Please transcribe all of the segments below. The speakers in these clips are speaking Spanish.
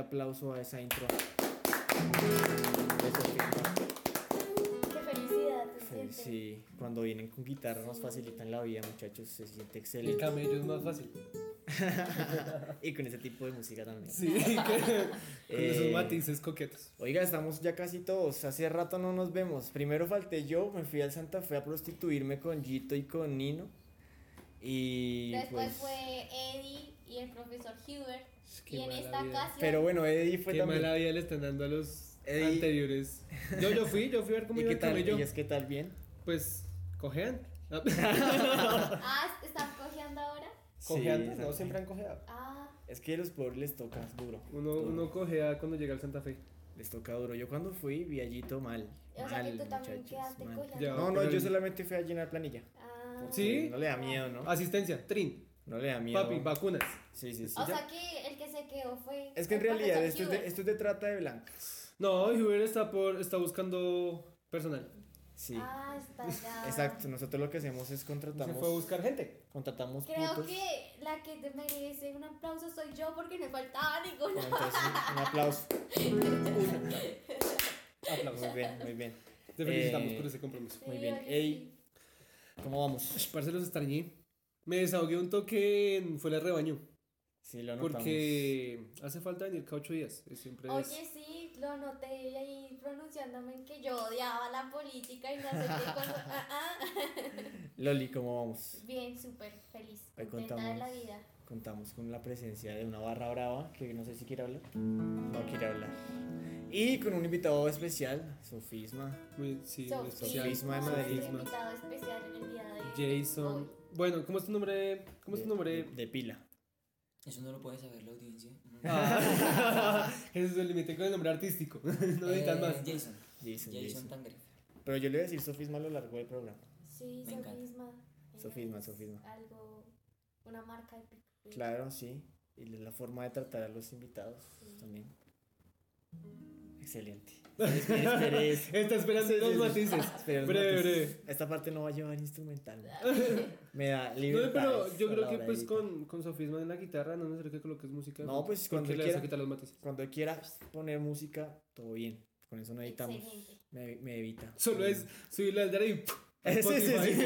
fuerte aplauso a esa intro. Qué felicidad. Sí, cuando vienen con guitarra nos facilitan la vida, muchachos, se siente El excelente. camello es más fácil. y con ese tipo de música también. Sí, que- con esos Eh, matices coquetos. Oiga, estamos ya casi todos. Hace rato no nos vemos. Primero falté yo, me fui al Santa Fe a prostituirme con Gito y con Nino. Y Después pues. fue Eddie y el profesor Hubert. Qué y en esta vida. ocasión. Pero bueno, Eddie fue Qué también. mala vida le están dando a los Eddie. anteriores. Yo, yo fui, yo fui a ver cómo ¿Y iba qué el tal? camello. ¿Ellas qué tal? ¿Bien? Pues, cojean. Ah, ¿están cogiendo ahora? Cojeando, Sí, no, siempre han cojeado. Ah, Es que a los pobres les toca duro. Uno, duro. uno cojea cuando llega al Santa Fe. Les toca duro. Yo cuando fui vi a Gito mal. o sea que mal, tú también quedaste. Ya. No, no, yo solamente fui a llenar planilla. Ah. ¿Sí? No le da miedo, ¿no? Asistencia, trin, No le da miedo. papi, vacunas. Sí, sí, sí. O ya. sea que el que se quedó fue. Es que en realidad esto es, de, Hubert. esto es de trata de blancas. No, y Hubert está, por, está buscando personal. Sí. Ah, está ya. Exacto, nosotros lo que hacemos es Se contratamos, fue a buscar gente. contratamos Creo putos. que la que te merece un aplauso soy yo porque me faltaba ninguno. Bueno, entonces, un, un aplauso. Aplausos. Muy bien, muy bien. Te felicitamos Eh, por ese compromiso. Muy bien. Ey. ¿Cómo vamos? Ush, Parce, los extrañé. Me desahogué un toque en fuera de rebaño. Sí, lo notamos. Porque hace falta venir cada ocho días. Es Siempre es- Oye, sí, lo noté ahí pronunciándome en que yo odiaba la política y no qué cosa. Ah, ah. Loli, ¿cómo vamos? Bien, súper feliz, Hoy contenta de contamos. la vida. Contamos con la presencia de una barra brava que no sé si quiere hablar. No quiere hablar. Y con un invitado especial, Sofisma. Muy, sí, especial. Sofisma de Madrid. invitado especial en el día de hoy. Bueno, ¿cómo es tu nombre? ¿Cómo es tu de- nombre? De, de pila. Eso no lo puede saber la audiencia. Ah, ese es el límite con el nombre artístico. no necesitas Eh, más. Jason. Jason, Jason Jason. Tangre. Pero yo le voy a decir Sofisma a lo largo del programa. Sí, Me encanta. sofisma. Sofisma, sofisma. Algo, una marca de Claro, sí. Y la forma de tratar a los invitados también. Excelente. Espere, espere. Está esperando sí. matices. Los Breve, matices. breve. Esta parte no va a llevar instrumental. Me da No, libertad. pero yo creo que pues con, con sofisma en la guitarra no necesito que coloques música. No, pues, cuando le vas quiera. a quitar los matices. Cuando quiera poner música, todo bien. Con eso no editamos. Me, me evita. Solo es subirle al y ¡pum! Sí, sí, sí.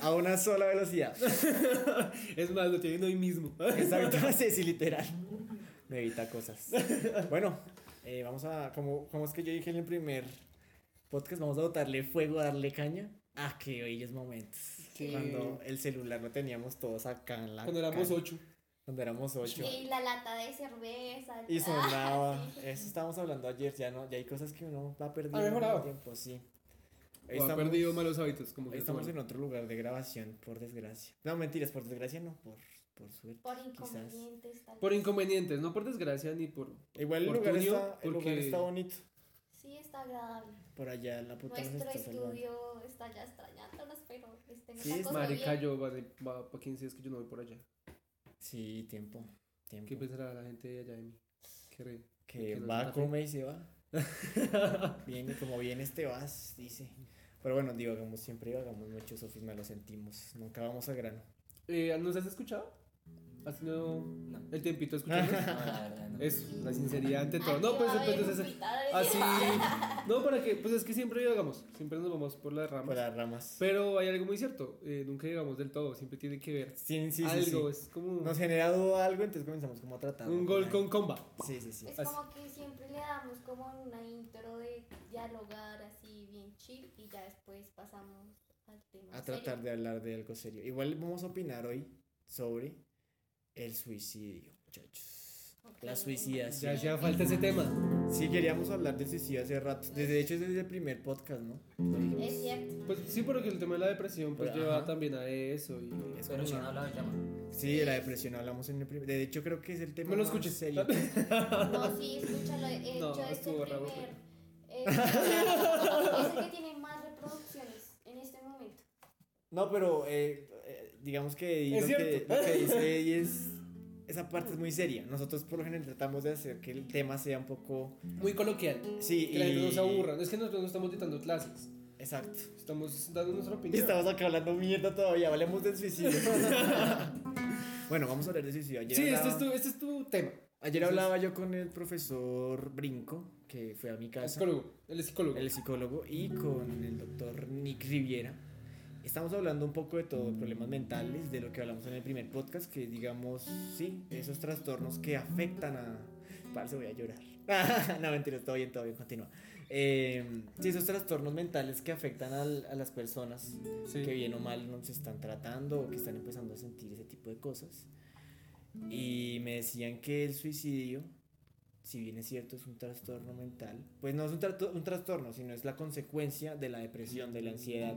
A una sola velocidad. Es más, lo tienen hoy mismo. Exacto, sí, literal. Me evita cosas. Bueno, eh, vamos a, como, como es que yo dije en el primer podcast, vamos a botarle fuego, a darle caña. Ah, qué bellos momentos. Sí. Cuando el celular lo teníamos todos acá en la Cuando éramos ocho. Cuando éramos ocho. Y la lata de cerveza. Y sonaba. Ah, sí. Eso estábamos hablando ayer, ya no, ya hay cosas que uno va perdiendo Ha mejorado. el tiempo, sí. Hoy O ha estamos- perdido malos hábitos. Como que estamos en otro lugar de grabación, por desgracia. No, mentiras, por desgracia no, por, por suerte. Por quizás. inconvenientes. tal Por inconvenientes, no por desgracia ni por. Igual el Por lugar, está, el lugar está bonito. Sí, está agradable. Por allá la puta Nuestro está salvando. estudio está ya extrañándonos, pero estén Sí, es Marica, bien. yo va, de- va para 15 días que yo no voy por allá. Sí, tiempo. Tiempo. ¿Qué pensará la gente de allá de mí? Qué re. que no va, come y se va. Viene, como vienes te vas, dice. Pero bueno, digo, como siempre divagamos mucho, sofisma, lo sentimos. Nunca vamos al grano. Eh, ¿Nos has escuchado? ¿Has tenido No. el tiempito de escucharnos? No, la verdad, no. Eso, la sinceridad ante todo. No, pues, pues entonces, así. No, para que, pues es que siempre llegamos, siempre nos vamos por las Por ramas. las ramas. Pero hay algo muy cierto, eh, nunca llegamos del todo, siempre tiene que ver Sí, sí, sí. algo, sí. es como Nos genera duda algo, entonces comenzamos como a tratar. un gol con comba. Sí, sí, sí. Es Así. como que siempre le damos como una intro de dialogar así bien chill y ya después pasamos al tema. A tratar de hablar de algo serio. Igual vamos a opinar hoy sobre el suicidio, muchachos. Ok. La Ya suicidación. hacía falta ese tema. Sí, queríamos hablar del suicidio hace rato. Desde, de hecho, es desde el primer podcast, ¿no? Es cierto. Pues sí, porque el tema de la depresión pues Pero, lleva ajá. también a eso y... Es Pero como si no hablaba del tema. Sí, de la depresión hablamos en el primer. De hecho, creo que es el tema No lo más escuches. serio. No, sí, escúchalo. De No, hecho, es el estuvo raro, primer. Es, es el que tiene más reproducciones en este momento. No, pero eh, eh, digamos que Es lo, que lo que dice es. Esa parte es muy seria. Nosotros por lo general tratamos de hacer que el tema sea un poco. Muy coloquial. Sí, Que la gente y- no se aburra. Es que nosotros no estamos dictando clases. Exacto. Estamos dando nuestra Y opinión. estamos acá hablando mierda todavía. Hablemos del suicidio. bueno, vamos a hablar del suicidio. Ayer Sí, este hablaba, es, tu, este es tu tema. ayer entonces- hablaba yo con el profesor Brinco, que fue a mi El casa. psicólogo. Él es psicólogo. el psicólogo, y con el doctor Nick Riviera. Estamos hablando un poco de todo, de problemas mentales, de lo que hablamos en el primer podcast, que digamos, sí, esos trastornos que afectan a... Parce, voy a llorar. no, mentira, todo bien, todo bien, continúa. Eh, sí, esos trastornos mentales que afectan al- a las personas Sí. que bien o mal no se están tratando o que están empezando a sentir ese tipo de cosas. Y me decían que el suicidio, si bien es cierto, es un trastorno mental, pues no es un, trato- un trastorno, sino es la consecuencia de la depresión, de la ansiedad,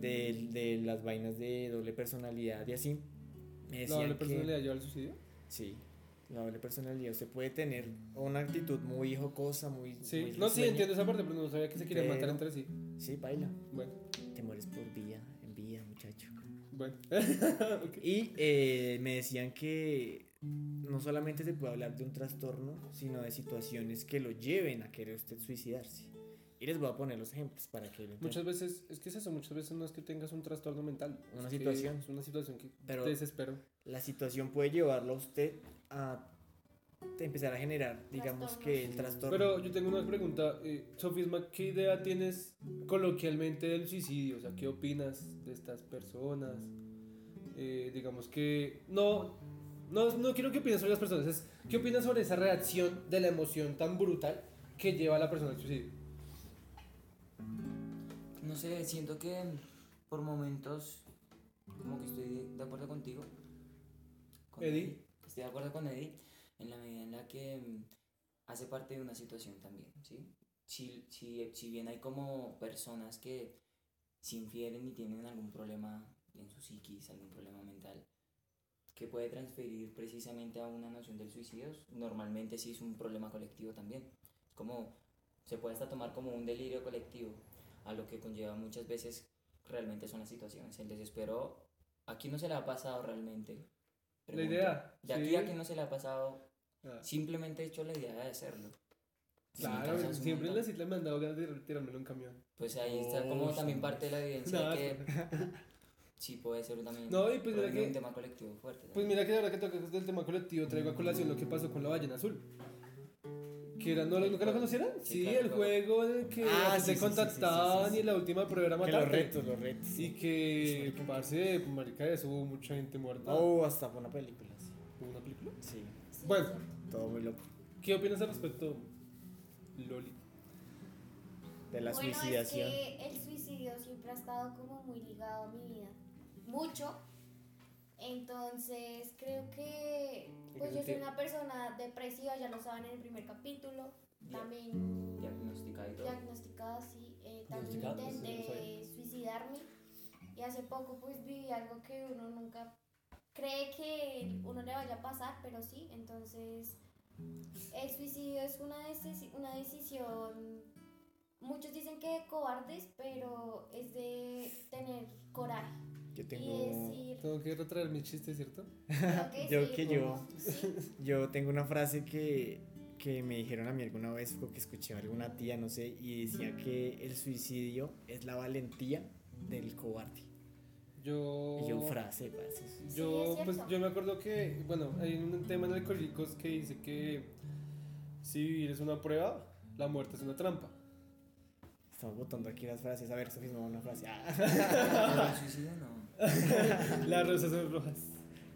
de, de las vainas de doble personalidad y así. Me ¿La doble que- personalidad lleva al suicidio? Sí, la doble personalidad. Usted puede tener una actitud muy jocosa, muy. Sí. muy No, sí, entiendo esa parte, pero no sabía que se querían matar entre sí. Sí, baila. Bueno, Te mueres por vía, en vía, muchacho. bueno. Y eh, me decían que no solamente se puede hablar de un trastorno, sino de situaciones que lo lleven a querer usted suicidarse. Y les voy a poner los ejemplos para que. Muchas veces, es que es eso, muchas veces no es que tengas un trastorno mental. Una es situación. Es una situación que Pero- te desespero. La situación puede llevarlo a usted a empezar a generar, digamos que el trastorno. Pero yo tengo una pregunta. Eh, Sofisma, ¿qué idea tienes coloquialmente del suicidio? O sea, ¿qué opinas de estas personas? Eh, digamos que... No, no, no quiero que opines sobre las personas. Es, ¿Qué opinas sobre esa reacción de la emoción tan brutal que lleva a la persona al suicidio? No sé, siento que por momentos como que estoy de acuerdo contigo. Con Eddie. Estoy de acuerdo con Eddie en la medida en la que mm, hace parte de una situación también, ¿sí? Si, si, si bien hay como personas que se infieren y tienen algún problema en su psiquis, algún problema mental, que puede transferir precisamente a una noción del suicidio, normalmente sí es un problema colectivo también. Como se puede hasta tomar como un delirio colectivo, a lo que conlleva muchas veces realmente son las situaciones. El desespero, ¿a quién no se le ha pasado realmente? La idea. De sí. aquí a quién no se le ha pasado, Ah, simplemente he hecho la idea de hacerlo. Si Claro, un siempre en la cita me han dado ganas de tirarme en un camión. Pues ahí está Oh, como también sí. parte de la evidencia No, de que sí puede ser también No, y pues mira que- un tema colectivo fuerte. Pues también. mira que ahora que tocas del tema colectivo traigo a colación lo que pasó con la ballena azul. Que era, ¿no, El ¿Nunca lo conocieron? Sí, Sí, claro, el juego en el que Ah, sí, sí, contactaban sí, sí, sí. y la última prueba era que los retos, los retos. Y que, parce, marica, de eso hubo mucha gente muerta. Oh, hasta fue una película. sí. ¿Hubo una película? Sí, Sí, Bueno. todo muy loco. ¿Qué opinas al respecto, Loli? De la bueno, suicidación. Es que el suicidio siempre ha estado como muy ligado a mi vida. Mucho. Entonces creo que pues yo soy una persona depresiva, ya lo saben en el primer capítulo. También diagnosticada y todo. diagnosticada, sí. eh, también intenté suicidarme. Y hace poco pues viví algo que uno nunca cree que uno le vaya a pasar, pero sí. Entonces el suicidio es una, una decisión, muchos dicen que de cobardes, pero es de tener coraje. Yo tengo, decir, Tengo que retraer mi chiste, ¿cierto? que Yo sí, que sí. yo tengo una frase que, que me dijeron a mí alguna vez, o que escuché a alguna tía, no sé, y decía que el suicidio es la valentía del cobarde. Yo... Y yo, frase, parce. Yo, Sí, pues yo me acuerdo que, bueno, hay un tema en Alcohólicos que dice que si vivir es una prueba, la muerte es una trampa. Estamos botando aquí las frases. A ver, Sofía, me una frase. Ah. El suicidio no. Las rosas son rojas,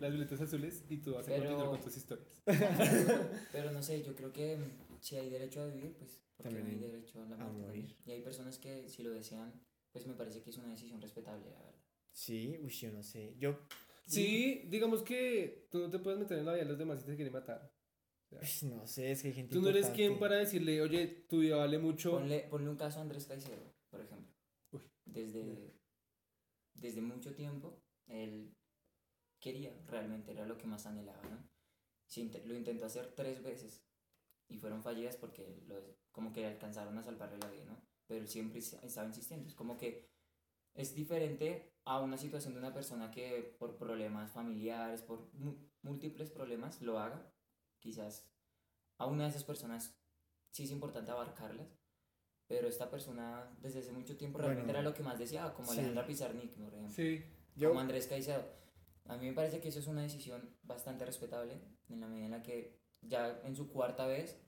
las violetas azules y tú vas a Pero- continuar con tus historias. Pero no sé, yo creo que mm, si hay derecho a vivir, pues porque También no hay hay derecho a la a muerte. morir. también. Y hay personas que si lo desean, pues me parece que es una decisión respetable, la verdad. Sí, uy, yo no sé. Yo. Sí, digamos que tú no te puedes meter en la vida de los demás si te quieren matar. No sé, es que hay gente Tú no eres importante. quien para decirle, oye, tu vida vale mucho. Ponle, ponle un caso a Andrés Caicedo, por ejemplo. Uy. Desde, desde mucho tiempo, él quería, realmente era lo que más anhelaba, ¿no? Lo intentó hacer tres veces y fueron fallidas porque como que alcanzaron a salvarle la vida, ¿no? Pero siempre estaba insistiendo. Es como que es diferente a una situación de una persona que por problemas familiares, por múltiples problemas, lo haga. Quizás a una de esas personas sí es importante abarcarlas, pero esta persona desde hace mucho tiempo realmente Bueno, era lo que más deseaba, como sí. Alejandra Pizarnik, por ejemplo, Sí. Yo, como Andrés Caicedo. A mí me parece que eso es una decisión bastante respetable, en la medida en la que ya en su cuarta vez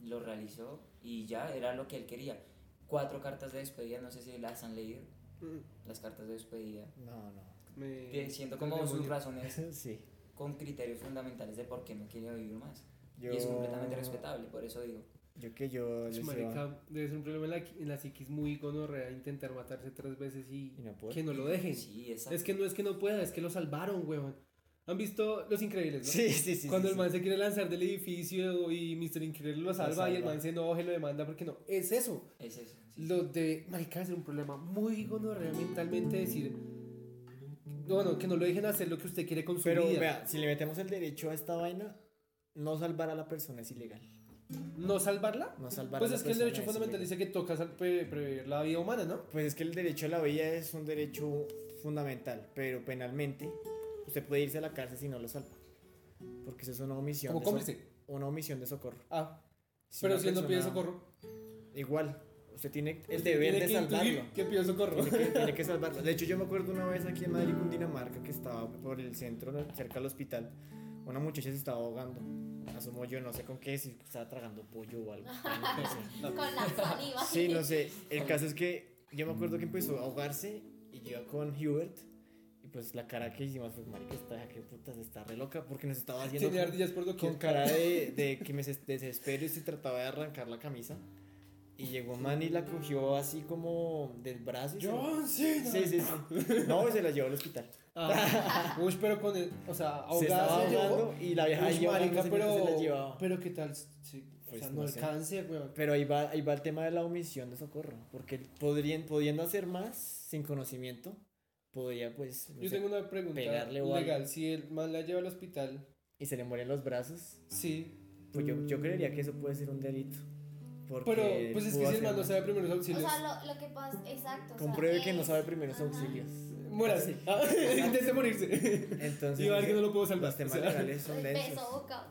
lo realizó y ya era lo que él quería. Cuatro cartas de despedida, no sé si las han leído, Mm, las cartas de despedida. no, no. me- Que siento como sus razones sí. con criterios fundamentales de por qué no quería vivir más. Yo, Y es completamente respetable, por eso digo. Yo que yo les iba- marica, debe ser un problema en la, en la psiquis muy gonorrea intentar matarse tres veces y, Y no que no lo dejen. Sí, exacto. Es que no es que no pueda, es que lo salvaron, weón. ¿Han visto Los Increíbles, no? Sí, sí, sí. Cuando sí, el sí. man se quiere lanzar del edificio y Mr. Increíble lo salva, y el salva. man se enoja y lo demanda porque no. Es eso. Es eso. sí. Lo de, marica, es un problema muy gonorrea mentalmente decir, bueno, que no lo dejen hacer lo que usted quiere con su Pero vida. vea, si le metemos el derecho a esta vaina, no salvar a la persona es ilegal. ¿No salvarla? No salvar Pues es que el persona derecho fundamental dice que toca prever la vida humana, ¿no? Pues es que el derecho a la vida es un derecho fundamental, pero penalmente usted puede irse a la cárcel si no lo salva. Porque eso es una omisión. Como de so- cómplice. una omisión de socorro. Ah, Si pero si él no pide socorro. Igual, usted tiene el usted deber tiene de salvarlo. Que pide socorro. Tiene que, tiene que salvarlo. De hecho, yo me acuerdo una vez aquí en Madrid, Cundinamarca, que estaba por el centro, cerca del hospital. Una muchacha se estaba ahogando. Asumo yo, no sé con qué, si estaba tragando pollo o algo. no sé. Con la saliva. Sí, no sé. El caso es que yo me acuerdo que empezó a ahogarse y yo con Hubert. Y pues la cara que hicimos fue, marica, esta que putas está re loca porque nos estaba haciendo Tiene con, ardillas por con cara de, de que me des- desespero y se trataba de arrancar la camisa. Y llegó man y la cogió así como del brazo. y se- John Cena. Sí, sí, sí. No, y se la llevó al hospital. Ah, uy, pero con el, o sea, ahogada se llevó. y la vieja Uy, ahí marica, mientras se la pero, llevaba. pero qué tal, sí, o Pues sea, no no, sé. alcance, weón. Pero ahí va, ahí va el tema de la omisión de socorro. Porque podrían, pudiendo hacer más sin conocimiento, podría pues. no Yo sé, tengo una pregunta pegarle o algo. legal, si el man la lleva al hospital, Y se le mueren los brazos. sí, Pues yo, yo creería que eso puede ser un delito. Porque pero pues es que si el man no sabe primeros O auxilios, sea, lo, lo que pasa, exacto. o sea, Compruebe que no es- sabe primeros Ajá. auxilios. Muérase, Ah, intente morirse. Entonces. Ver que no lo puedo salvar. Los temas o sea. legales son densos. beso, boca.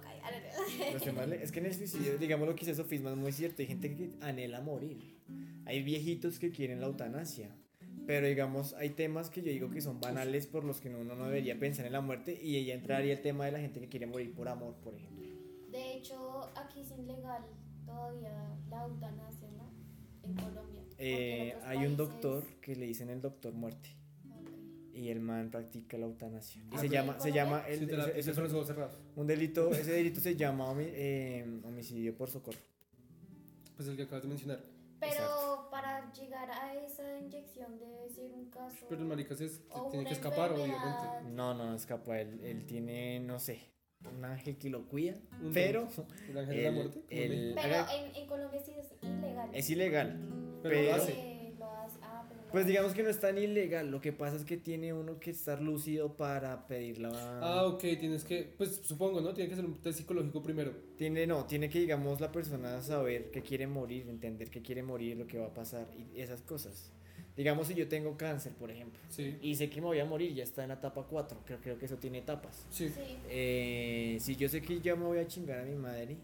Los temas es que en el suicidio, digamos lo que dice Sofisma es muy cierto. Hay gente que anhela morir. Hay viejitos que quieren la eutanasia. Pero digamos, hay temas que yo digo que son banales por los que uno no debería pensar en la muerte. Y ahí entraría el tema de la gente que quiere morir por amor, por ejemplo. De hecho, aquí es ilegal todavía la eutanasia, ¿no? En Colombia. En Eh, otros hay un países- doctor que le dicen el doctor muerte. Y el man practica la eutanasia. Y Ah, se llama, se llama el, Sí, la- ese- son es los ojos cerrados. un delito, ese delito se llama eh, homicidio por socorro. Pues el que acabas de mencionar. Pero Exacto. para llegar a esa inyección debe ser un caso. Pero el marica se, se tiene que escapar, enfermedad. obviamente. No, no, no escapa. Él, él tiene, no sé, un ángel que lo cuida. Un pero El ángel de la muerte. el-. Pero en, en Colombia sí es ilegal. es ilegal. Pero pero- lo hace. Eh, lo hace. Pues digamos que no es tan ilegal. Lo que pasa es que tiene uno que estar lúcido para pedir la. Ah, ok, tienes que, pues supongo, ¿no? Tiene que ser un test psicológico primero. Tiene, no, tiene que, digamos, la persona saber que quiere morir, entender que quiere morir, lo que va a pasar y esas cosas. Digamos, si yo tengo cáncer, por ejemplo, Sí. y sé que me voy a morir, ya está en la etapa 4, creo, creo que eso tiene etapas. Sí. Sí. Eh, si yo sé que ya me voy a chingar a mi madre,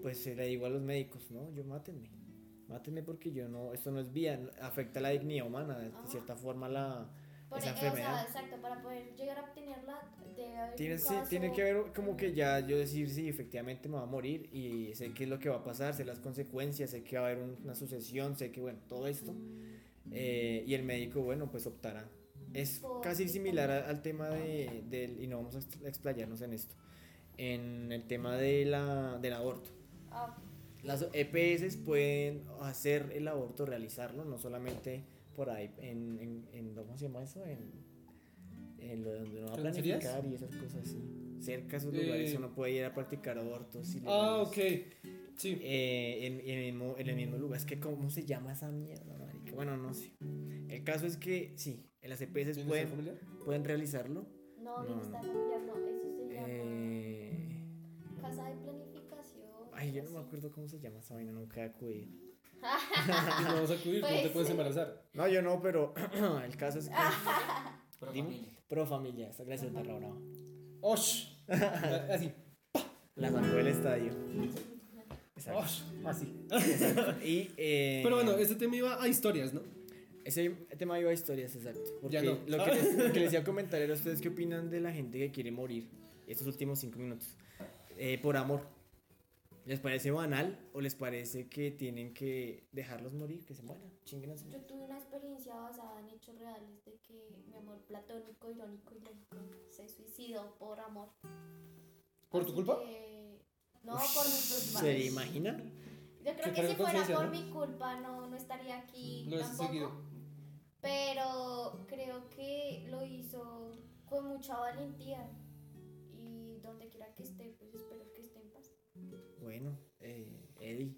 pues le digo a los médicos, no, yo mátenme. Mátenme porque yo no, esto no es vida, afecta la dignidad humana, de Ajá. cierta forma la, Por esa e- o sea, enfermedad. exacto, para poder llegar a obtenerla debe haber Tiene, un sí, tiene que haber como que ya yo decir, sí, efectivamente me va a morir y sé qué es lo que va a pasar, sé las consecuencias, sé que va a haber un- una sucesión, sé que, bueno, todo esto. eh, y el médico, bueno, pues optará. Es Por casi similar al tema de, del, y no vamos a ex- explayarnos en esto, en el tema de la, del aborto. Ah, Las EPS pueden hacer el aborto, realizarlo, no solamente por ahí, en, en, en- ¿cómo se llama eso? En, en lo donde no va a planificar y esas cosas así. cerca de esos lugares Eh. uno puede ir a practicar abortos. Ah, ilegales. ok. Sí. Eh, en, en el mismo, en el mismo lugar. Es que, ¿cómo se llama esa mierda, marica? Bueno, no sé. El caso es que, sí, en las EPS ¿Bienestar pueden, familiar? pueden realizarlo. No, No. bienestar familiar no, eso se llama Eh, casa de planificación. Ay, yo no me acuerdo cómo se llama esa vaina, nunca he acudido. Y no vas a acudir, no te Pues, puedes embarazar. No, yo no, pero el caso es que. Pro Dime. familia. Pro familia, esta gracias, Barra Brava. ¡Osh! Así. La sacó del estadio. Exacto. ¡Osh! Así. Y, eh, Pero bueno, este tema iba a historias, ¿no? Ese tema iba a historias, exacto. Porque Ya no. lo, que les, lo que les iba a comentar era ustedes qué opinan de la gente que quiere morir estos últimos cinco minutos eh, por amor. ¿Les parece banal o les parece que tienen que dejarlos morir, que se mueran? Chinguen a su- Yo tuve una experiencia basada en hechos reales de que mi amor platónico, irónico y lógico se suicidó por amor. ¿Por tu culpa? que- No, por mi culpa. ¿Se imagina? Yo creo que si fuera por ¿no? mi culpa no, no estaría aquí Lo has tampoco. seguido. Pero creo que lo hizo con mucha valentía. Y donde quiera que esté, pues Bueno, eh, Eddie.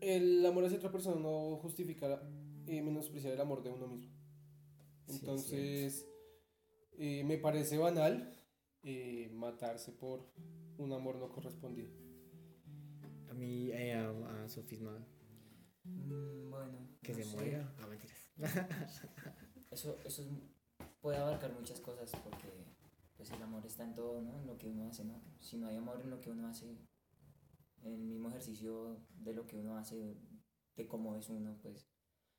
El amor hacia otra persona no justifica eh, menospreciar el amor de uno mismo. Sí, Entonces, eh, me parece banal eh, matarse por un amor no correspondido. A mí, eh, a, a Sofisma, Mm, bueno. que no se sé. muera. Ah, mentiras. Eso, eso es, puede abarcar muchas cosas porque pues el amor está en todo, ¿no? En lo que uno hace, ¿no? Si no hay amor en lo que uno hace, el mismo ejercicio de lo que uno hace, de cómo es uno, pues...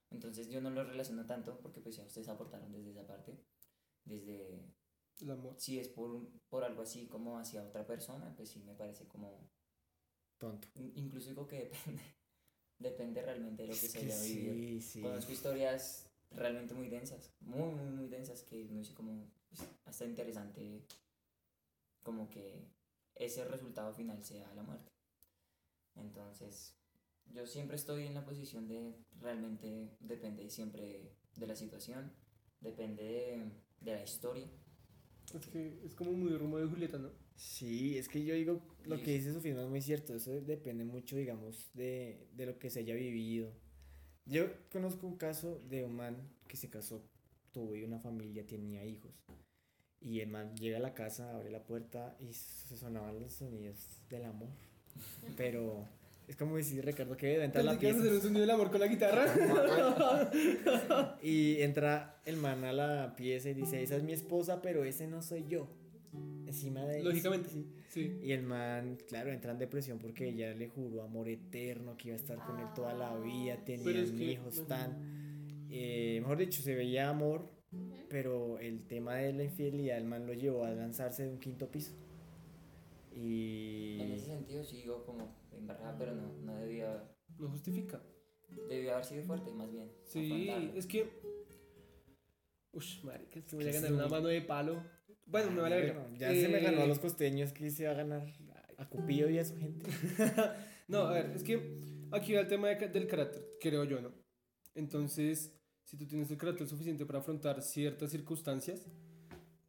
Entonces yo no lo relaciono tanto porque pues ya ustedes aportaron desde esa parte, desde El amor. si es por, por algo así como hacia otra persona, pues sí me parece como... Tonto. in- Incluso digo que depende, depende realmente de lo que Es se haya vivido. sí, sí. Conozco historias realmente muy densas, muy, muy, muy densas, que no sé cómo, pues, hasta interesante como que ese resultado final sea la muerte. Entonces, yo siempre estoy en la posición de realmente depende siempre de la situación, depende de, de la historia. Es que es como muy Romeo y Julieta, ¿no? Sí, es que yo digo, lo Y que dice Sofía no es muy cierto, eso depende mucho, digamos, de, de lo que se haya vivido. Yo conozco un caso de un man que se casó, tuvo una familia, tenía hijos, y el man llega a la casa, abre la puerta y se sonaban los sonidos del amor. Pero es como decir, Ricardo, que debe entrar a la ¿Quieres hacer un pieza. sonido del amor con la guitarra? Y entra el man a la pieza y dice, esa es mi esposa, pero ese no soy yo. Encima de Lógicamente. sí. Sí. Y el man, claro, entra en depresión porque ella le juró amor eterno, que iba a estar con él toda la vida, Pero tenían es que, hijos bueno. tan... eh, mejor dicho, se veía amor, pero el tema de la infidelidad, el man lo llevó a lanzarse de un quinto piso. Y... En ese sentido sí digo como embarrada, pero no, no debía, No justifica. debió haber sido fuerte, más bien. Sí, afrontarlo. es que. Ush, marica, es que voy a ganar una mano de palo. Bueno, me vale verga. Ya se me Eh, ganó a los costeños que se va a ganar a Cupido y a su gente. No, a ver, es que aquí va el tema de del carácter, creo yo, ¿no? Entonces, si tú tienes el carácter suficiente para afrontar ciertas circunstancias,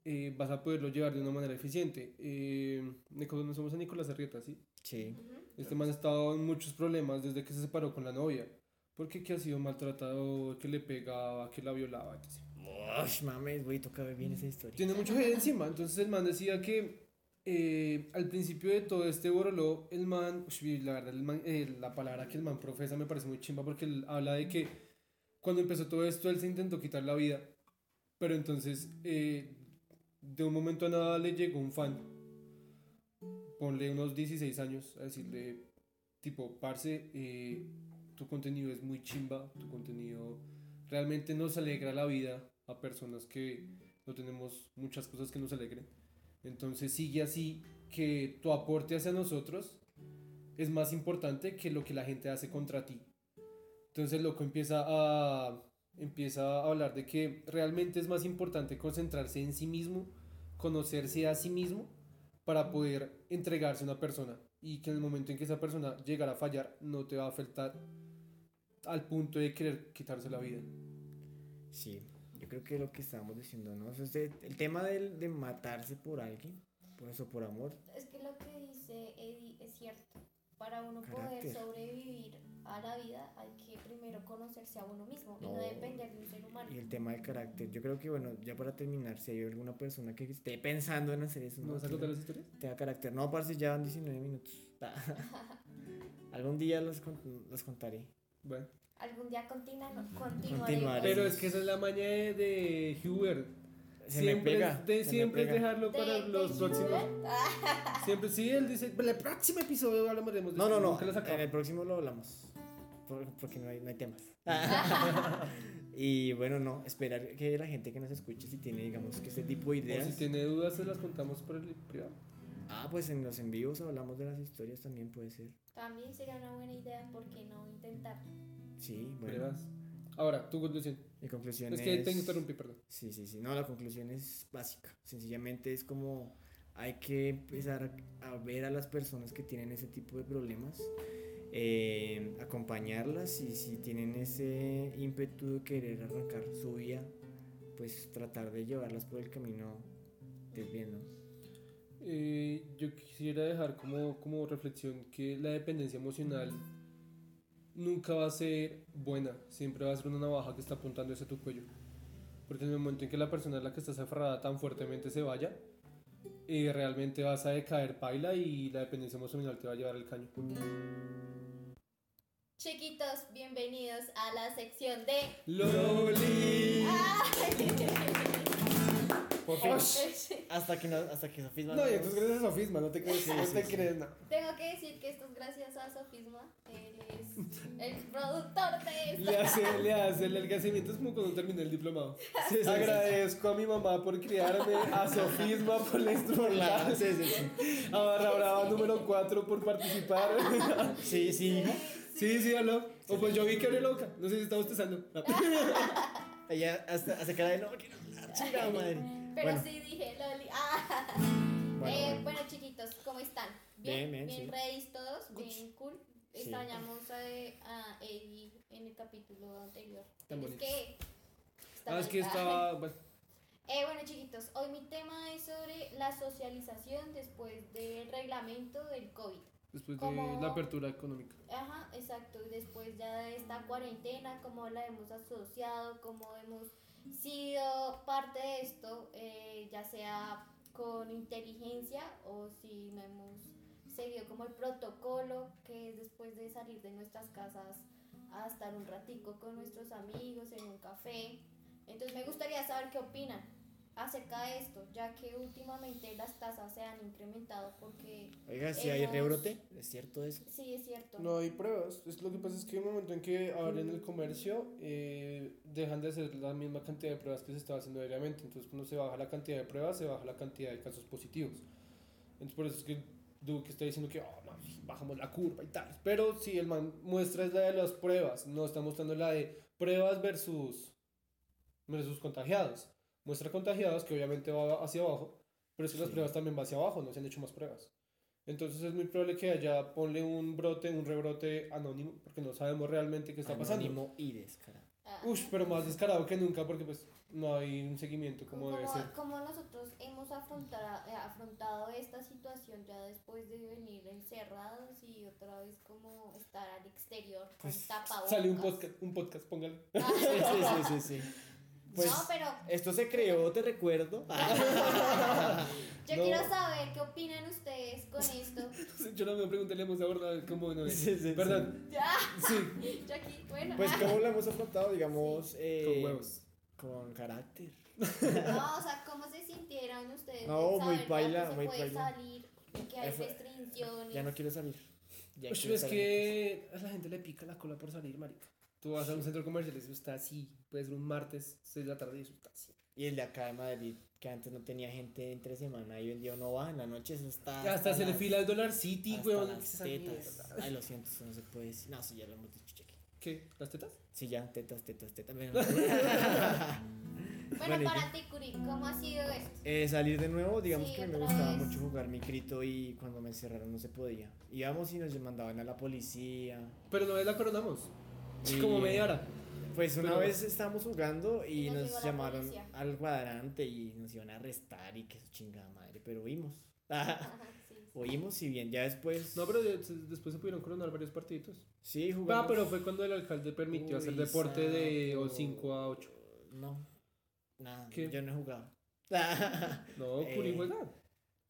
eh, vas a poderlo llevar de una manera eficiente. Eh, ne- conocemos a Nicolás Arrieta, ¿sí? Sí. Este man ha estado en muchos problemas desde que se separó con la novia. Porque que ha sido maltratado, que le pegaba, que la violaba. Uy, mames, güey, toca ver bien esa historia. Tiene mucho hate encima. Entonces el man decía que eh, al principio de todo este boroló, el man, la verdad, el man- eh, la palabra que el man profesa me parece muy chimba porque él habla de que cuando empezó todo esto él se intentó quitar la vida. Pero entonces eh, de un momento a nada le llegó un fan, ponle unos 16 años, a decirle, tipo, parce, eh, tu contenido es muy chimba, tu contenido realmente nos alegra la vida a personas que no tenemos muchas cosas que nos alegren. Entonces sigue así que tu aporte hacia nosotros es más importante que lo que la gente hace contra ti. Entonces el loco empieza a empieza a hablar de que realmente es más importante concentrarse en sí mismo, conocerse a sí mismo para poder entregarse a una persona y que en el momento en que esa persona llegara a fallar no te va a afectar al punto de querer quitarse la vida. Sí, yo creo que lo que estábamos diciendo, ¿no? O sea, usted- el tema del- de matarse por alguien Por eso, por amor. Es que lo que dice Eddie es cierto. Para uno poder Carácter. sobrevivir a la vida hay que primero conocerse a uno mismo y no No. depender de un ser humano. Y el tema del carácter. Yo creo que, bueno, ya para terminar, si hay alguna persona que esté pensando en hacer eso, ¿No vas a contar las historias? tenga carácter. No, parce, ya van 19 minutos. Algún día los, con- los contaré. Bueno. Algún día continua, continuaremos. Continuaremos. Pero es que esa es la maña de, de Hubert. Se siempre pega. es, de- siempre es dejarlo De- para de los próximos. Siempre, sí, él dice, "En el próximo episodio hablaremos de No, esto", no, no. En el próximo lo hablamos. Por- Porque no hay, no hay temas. y bueno, no. Esperar que la gente que nos escuche, si tiene, digamos, que este tipo de O ideas. si tiene dudas, se las contamos por el privado. Ah, pues en los envíos hablamos de las historias también puede ser. También sería una buena idea, ¿por qué no intentar? Sí, bueno. Pruebas. Ahora, tu conclusión. Mi conclusión Es es. que te interrumpí, perdón. Sí, sí, sí. No, la conclusión es básica. Sencillamente es como hay que empezar a, a ver a las personas que tienen ese tipo de problemas, eh, acompañarlas y si tienen ese ímpetu de querer arrancar su vida, pues tratar de llevarlas por el camino del bien, ¿no? Eh, yo quisiera dejar como, como reflexión que la dependencia emocional nunca va a ser buena, siempre va a ser una navaja que está apuntando hacia tu cuello. Porque en el momento en que la persona en la que estás aferrada tan fuertemente se vaya, eh, realmente vas a decaer paila y la dependencia emocional te va a llevar el caño. Chiquitos, bienvenidos a la sección de... ¡Loli! Por fin. Tengo Hasta que, no, hasta que Sofía No, y entonces gracias a Sofisma, no te crees, no sí, te sí. crees, no. que decir que esto es gracias a Sofisma. Él es el productor de esto. Le hace, le hace el agradecimiento, es como cuando terminé el diplomado. Sí, sí, sí. Agradezco a mi mamá por criarme, a Sofisma por la instrumental, Sí, sí, sí. a Barra Brava número 4 por participar. Sí, sí. Sí, sí, aló. O pues yo vi que abrió loca, no sé si está bostezando. Ella hasta hace cara de no, quiero hablar, chingada madre. Pero Bueno. sí dije, Loli. Ah. Bueno, Eh, bueno. bueno, chiquitos, ¿cómo están? Bien, Bien, bien, sí. reis todos, bien cool. Sí. Extrañamos a, a Eddie en el capítulo anterior. Tan es bonitos. que. Ah, es que estaba. Bueno, Eh, bueno, chiquitos, hoy mi tema es sobre la socialización después del reglamento del COVID. Después de la apertura económica. Ajá, exacto. Y después ya de esta cuarentena, cómo la hemos asociado, cómo hemos sido parte de esto, eh, ya sea con inteligencia o si no hemos seguido como el protocolo, que es después de salir de nuestras casas a estar un ratico con nuestros amigos en un café. Entonces me gustaría saber qué opinan acerca de esto, ya que últimamente las tasas se han incrementado porque Oiga, si hay hemos- rebrote, ¿es cierto eso? sí es cierto. No hay pruebas. Es, lo que pasa es que en el momento en que abren el comercio, eh, dejan de hacer la misma cantidad de pruebas que se estaba haciendo diariamente. Entonces, cuando se baja la cantidad de pruebas, se baja la cantidad de casos positivos. Entonces, por eso es que Duque está diciendo que "Oh, sí, bajamos la curva y tal. Pero si el man muestra es la de las pruebas, no está mostrando la de pruebas versus, versus contagiados. Muestra contagiados que obviamente va hacia abajo, pero es que las Sí. pruebas también va hacia abajo, no se han hecho más pruebas. Entonces es muy probable que haya, ponle un brote, un rebrote anónimo, porque no sabemos realmente qué está pasando. Anónimo y descarado. Ah, Ush, pero más descarado que nunca porque pues no hay un seguimiento como debe ser. como nosotros hemos afrontado, eh, afrontado esta situación ya después de venir encerrados y otra vez como estar al exterior con Pues, tapabocas. Sale un podcast, un podcast, póngalo. Ah, Sí, sí, sí, sí, sí. Pues, no, pero esto se creó, te recuerdo. yo No. quiero saber qué opinan ustedes con esto. Yo no me pregunté, le hemos abordado cómo no es. Sí. Ya, Sí, yo aquí, bueno. Pues. ¿cómo lo hemos afrontado? Digamos, eh, con huevos. Con carácter. No, o sea, ¿cómo se sintieron ustedes? No, muy paila, muy puede paila. salir, que hay restricciones. Ya no quiero salir. Ya quiero es que a la gente le pica la cola por salir, marica. Tú vas a un centro comercial y eso está así. Puede ser un martes, 6 de la tarde y eso está así. Y el de acá de Madrid, que antes no tenía gente entre semana y hoy en día no va, en la noche eso está. Ya hasta se le fila el Dollar City, hasta weón. las tetas. Ay, lo siento, eso no se puede decir. No, sí, ya lo hemos dicho aquí. ¿Qué? ¿Las tetas? Sí, ya, tetas, tetas, tetas. Bueno, Bueno, Bueno, ¿y para ti, Curi, ¿cómo ha sido esto? Eh, salir de nuevo, digamos Sí, que me gustaba vez. mucho jugar mi crito y cuando me encerraron no se podía. Íbamos y nos mandaban a la policía. Pero no vez la coronamos. Y- Como media hora. Pues una Pero- vez estábamos jugando y Y nos llamaron al cuadrante y nos iban a arrestar y que eso chingada madre, pero vimos. Ajá, sí, sí. Oímos, si bien ya después. No, pero de- después se pudieron coronar varios partiditos. Sí, jugamos. Ah, pero fue cuando el alcalde permitió hacer deporte de santo. 5 a 8. No. Nada, ¿Qué? yo no he jugado. No, Curi Eh, juega.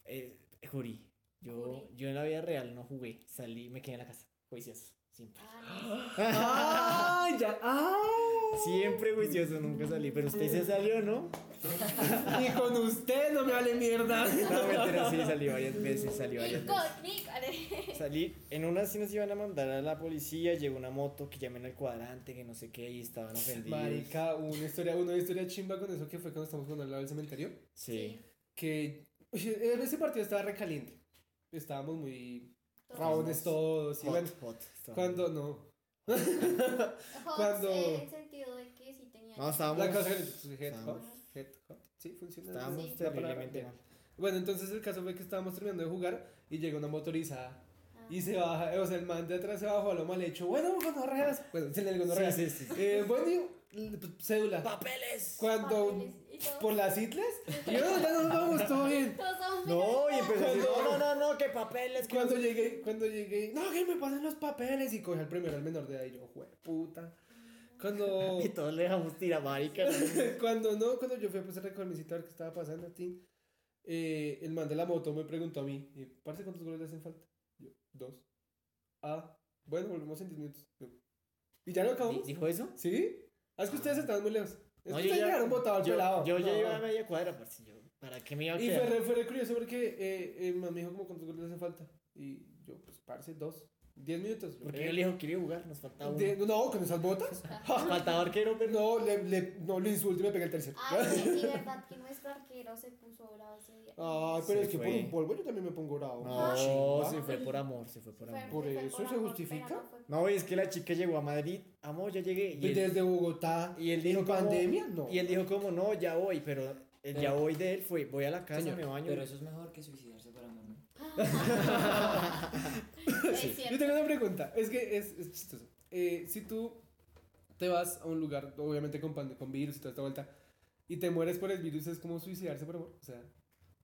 Eh, Juri, yo, Juri. yo en la vida real no jugué. Salí, me quedé en la casa. Juicioso. Siempre. Ah, ¡Ah! ¡Ya! ¡Ah! Siempre juicioso, nunca salí. Pero usted se salió, ¿no? Ni con usted no me vale mierda. No, mentira, sí, salí varias veces, salí varias veces. Salí, en una sí nos iban a mandar a la policía, llegó una moto que llamen al cuadrante, que no sé qué, y estaban ofendidos. Marica, una historia, una historia chimba con eso que fue cuando estamos jugando al lado del cementerio. Sí. Que ese partido estaba recaliente. Estábamos muy Todos. rabones todos. Y Hot, bueno, hot, cuando no. Cuando- eh, en sentido de que sí tenía. No, estábamos, La cosa head hot, head hot. Sí, funciona. estábamos Sí. terriblemente mal. Bueno, entonces el caso fue que estábamos terminando de jugar y llega una motorizada. Ah. Y se baja, o sea, el man de atrás se bajó a lo mal hecho. Bueno, gonorreas. Bueno, se le gonorreas. Sí, sí, sí. Eh, bueno, y, cédula. ¡Papeles! Cuando. Papeles y. Por las itles. Y yo, ya nos vamos, todo bien. No, y empezó a decir, no, no, no, no, que papeles, que Cuando llegué, cuando llegué, no, que me pasen los papeles. Y coge al primero, al menor de edad. Y yo, jue puta. Cuando. Y todos le dejamos tirar, marica. cuando no, cuando yo fui a pasar con mi cita a ver qué estaba pasando a ti, eh, el man de la moto me preguntó a mí, y, parce, ¿cuántos goles le hacen falta? Yo, dos. Ah, bueno, volvemos en 10 minutos. Yo, ¿Y ya lo acabamos? ¿Dijo eso? ¿Sí? Ah, es que ustedes estaban muy lejos. Es No, yo ya- llegaron botado al Yo, pelado. yo ya No. iba a media cuadra, parce. Yo, ¿Para qué me iba a Y quedar? fue, re- fue re curioso porque eh, man me dijo como cuántos goles le hacen falta. Y yo, pues, parce, dos. 10 minutos. Porque eh, yo le dijo que iba a jugar, nos faltaba uno. de- no, con esas botas. Faltaba arquero, pero No, le, le, no, le insulté y me pegué el tercero. Ay, sí, sí, verdad que nuestro arquero se puso bravo ese día. Ay, pero Se es que por fue. un polvo yo también me pongo bravo. No, Chimba. se fue por amor, se fue por amor. Por fue eso se amor, justifica. no y es que la chica llegó a Madrid, amor, ya llegué. Y él, Desde Bogotá. y él dijo ¿En como- pandemia? No. Y él dijo como, no, ya voy, pero el ya voy de él fue, voy a la casa, Señor, me baño. Pero eso es mejor que suicidarse por amor, ¿no? Yo tengo una pregunta. Es que es, es chistoso. Eh, si tú te vas a un lugar, obviamente con, con virus y toda esta vuelta, y te mueres por el virus, es como suicidarse por amor. O sea,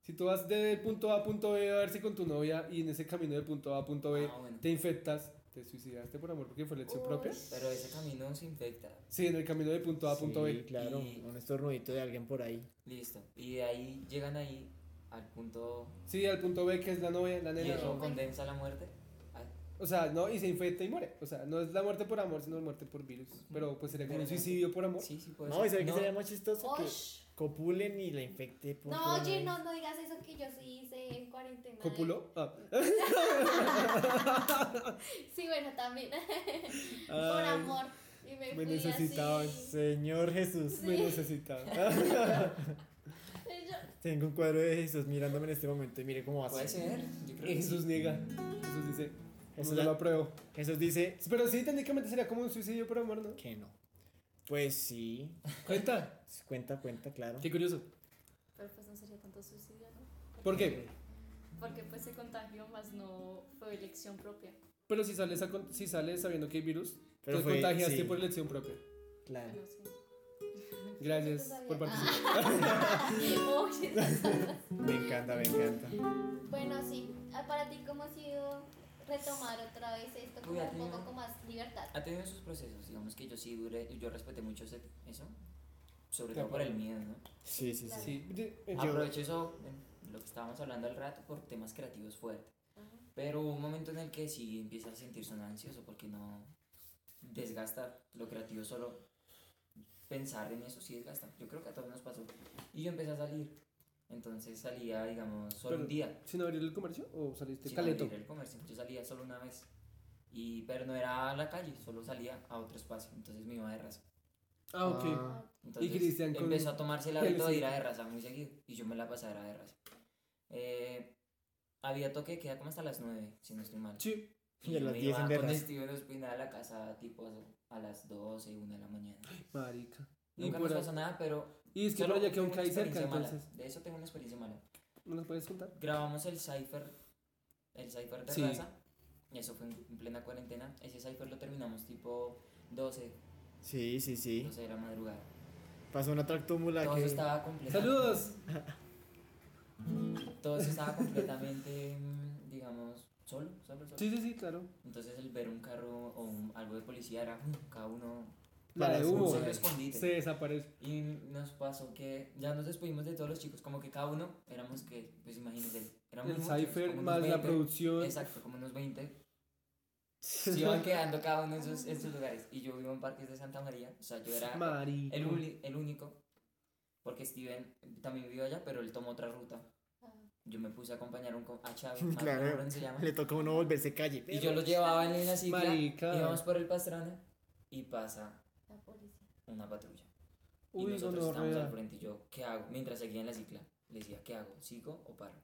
si tú vas de punto A a punto B a verse con tu novia y en ese camino de punto A a punto B Ah, bueno. te infectas, te suicidaste por amor porque fue elección Uy. propia. Pero ese camino se infecta. Sí, en el camino de punto A a punto Sí, B. claro, Y- un estornudito de alguien por ahí. Listo. Y de ahí llegan ahí al punto. Sí, al punto B que es la novia, la Y nena. eso o- condensa la muerte. Ah, O sea, no, y se infecta y muere. O sea, no es la muerte por amor, sino la muerte por virus. Pero pues sería como un no. suicidio por amor. Sí, sí, puede No, y sabe que sería más chistoso que copulen y la infecte. por No, oye, no, no digas eso que yo sí hice en cuarentena. ¿Copuló? Ah. Sí, bueno, también. Por Ay, amor. Y me, me fui necesitaban. así. Señor Jesús, Me necesitaba. Tengo un cuadro de Jesús mirándome en este momento y mire cómo va. Puede ser. Yo creo que Jesús sí. niega. Jesús dice, Jesús no lo apruebo. Jesús dice Pero sí, técnicamente sería como un suicidio por amor, ¿no? que no. Pues sí, Cuenta. cuenta, cuenta, claro. Qué curioso. Pero pues no sería tanto suicidio, ¿no? ¿Por qué? Porque pues se contagió, más no fue elección propia. Pero si sales, a si sales sabiendo que hay virus, Pero te fue- contagiaste sí. por elección propia. Claro. Gracias por participar. Me encanta, me encanta. Bueno, sí. Ah, Para ti, ¿cómo ha sido retomar otra vez esto ha un poco tenido- con más libertad? Ha tenido sus procesos. Digamos que yo sí duré. Yo respeté mucho ese- eso. Sobre Te todo por el miedo, ¿no? Sí, sí, sí. Sí. eh, Aprovecho eso, en lo que estábamos hablando al rato, por temas creativos fuertes. Pero hubo un momento en el que sí empiezas a sentirse ansioso porque no desgasta lo creativo solo. Pensar en eso sí desgasta. Yo creo que a todos nos pasó. Y yo empecé a salir. Entonces salía, digamos, solo Pero- un día. ¿Sin abrir el comercio o saliste sin caleto? abrir el comercio. Yo salía solo una vez. Y, pero no era a la calle, solo salía a otro espacio. Entonces me iba de raza. Ah, ok. Ah, Entonces Cristian con empezó a tomarse el hábito de ir a de raza muy seguido. Y yo me la pasaba de raza. Eh, había toque que queda como hasta las 9, si no estoy mal. Sí. Y Y a las me 10 iba en con. Steven Ospina a la casa tipo a las 12, 1 de la mañana. Marica. Y, Nunca nos pasó nada, pero y es que por allá tengo una CAI cerca, mala. entonces. De eso tengo una experiencia mala. ¿No nos puedes contar? Grabamos el cipher, el cipher de Sí. raza. Y eso fue en, en plena cuarentena. Ese cipher lo terminamos tipo 12, Sí, sí, sí. 12 de la madrugada. Pasó una tractómula Todo que. estaba completo. ¡Saludos! todo eso estaba completamente, digamos, solo, solo, solo. Sí, sí, sí, claro. Entonces el ver un carro o un- algo de policía era cada uno La de Para humo. Se desaparece. Y nos pasó que ya nos despedimos de todos los chicos, como que cada uno éramos que, pues imagínense, éramos El cipher más la 20, producción. Exacto, como unos 20. Se iban quedando cada uno en sus, en sus lugares. Y yo vivo en Parques de Santa María, o sea, yo era Marico. el, el único, porque Steven también vivió allá, pero él tomó otra ruta. Yo me puse a acompañar a un co- a Chávez, Claro. se llama. Le toca a uno volverse calle. Y yo lo llevaba en la cicla, Marica. íbamos por el Pastrana y pasa La policía. una patrulla. y Uy, nosotros estábamos gonorrea. al frente y yo, ¿qué hago? Mientras seguía en la cicla, le decía, ¿qué hago? ¿Sigo o paro?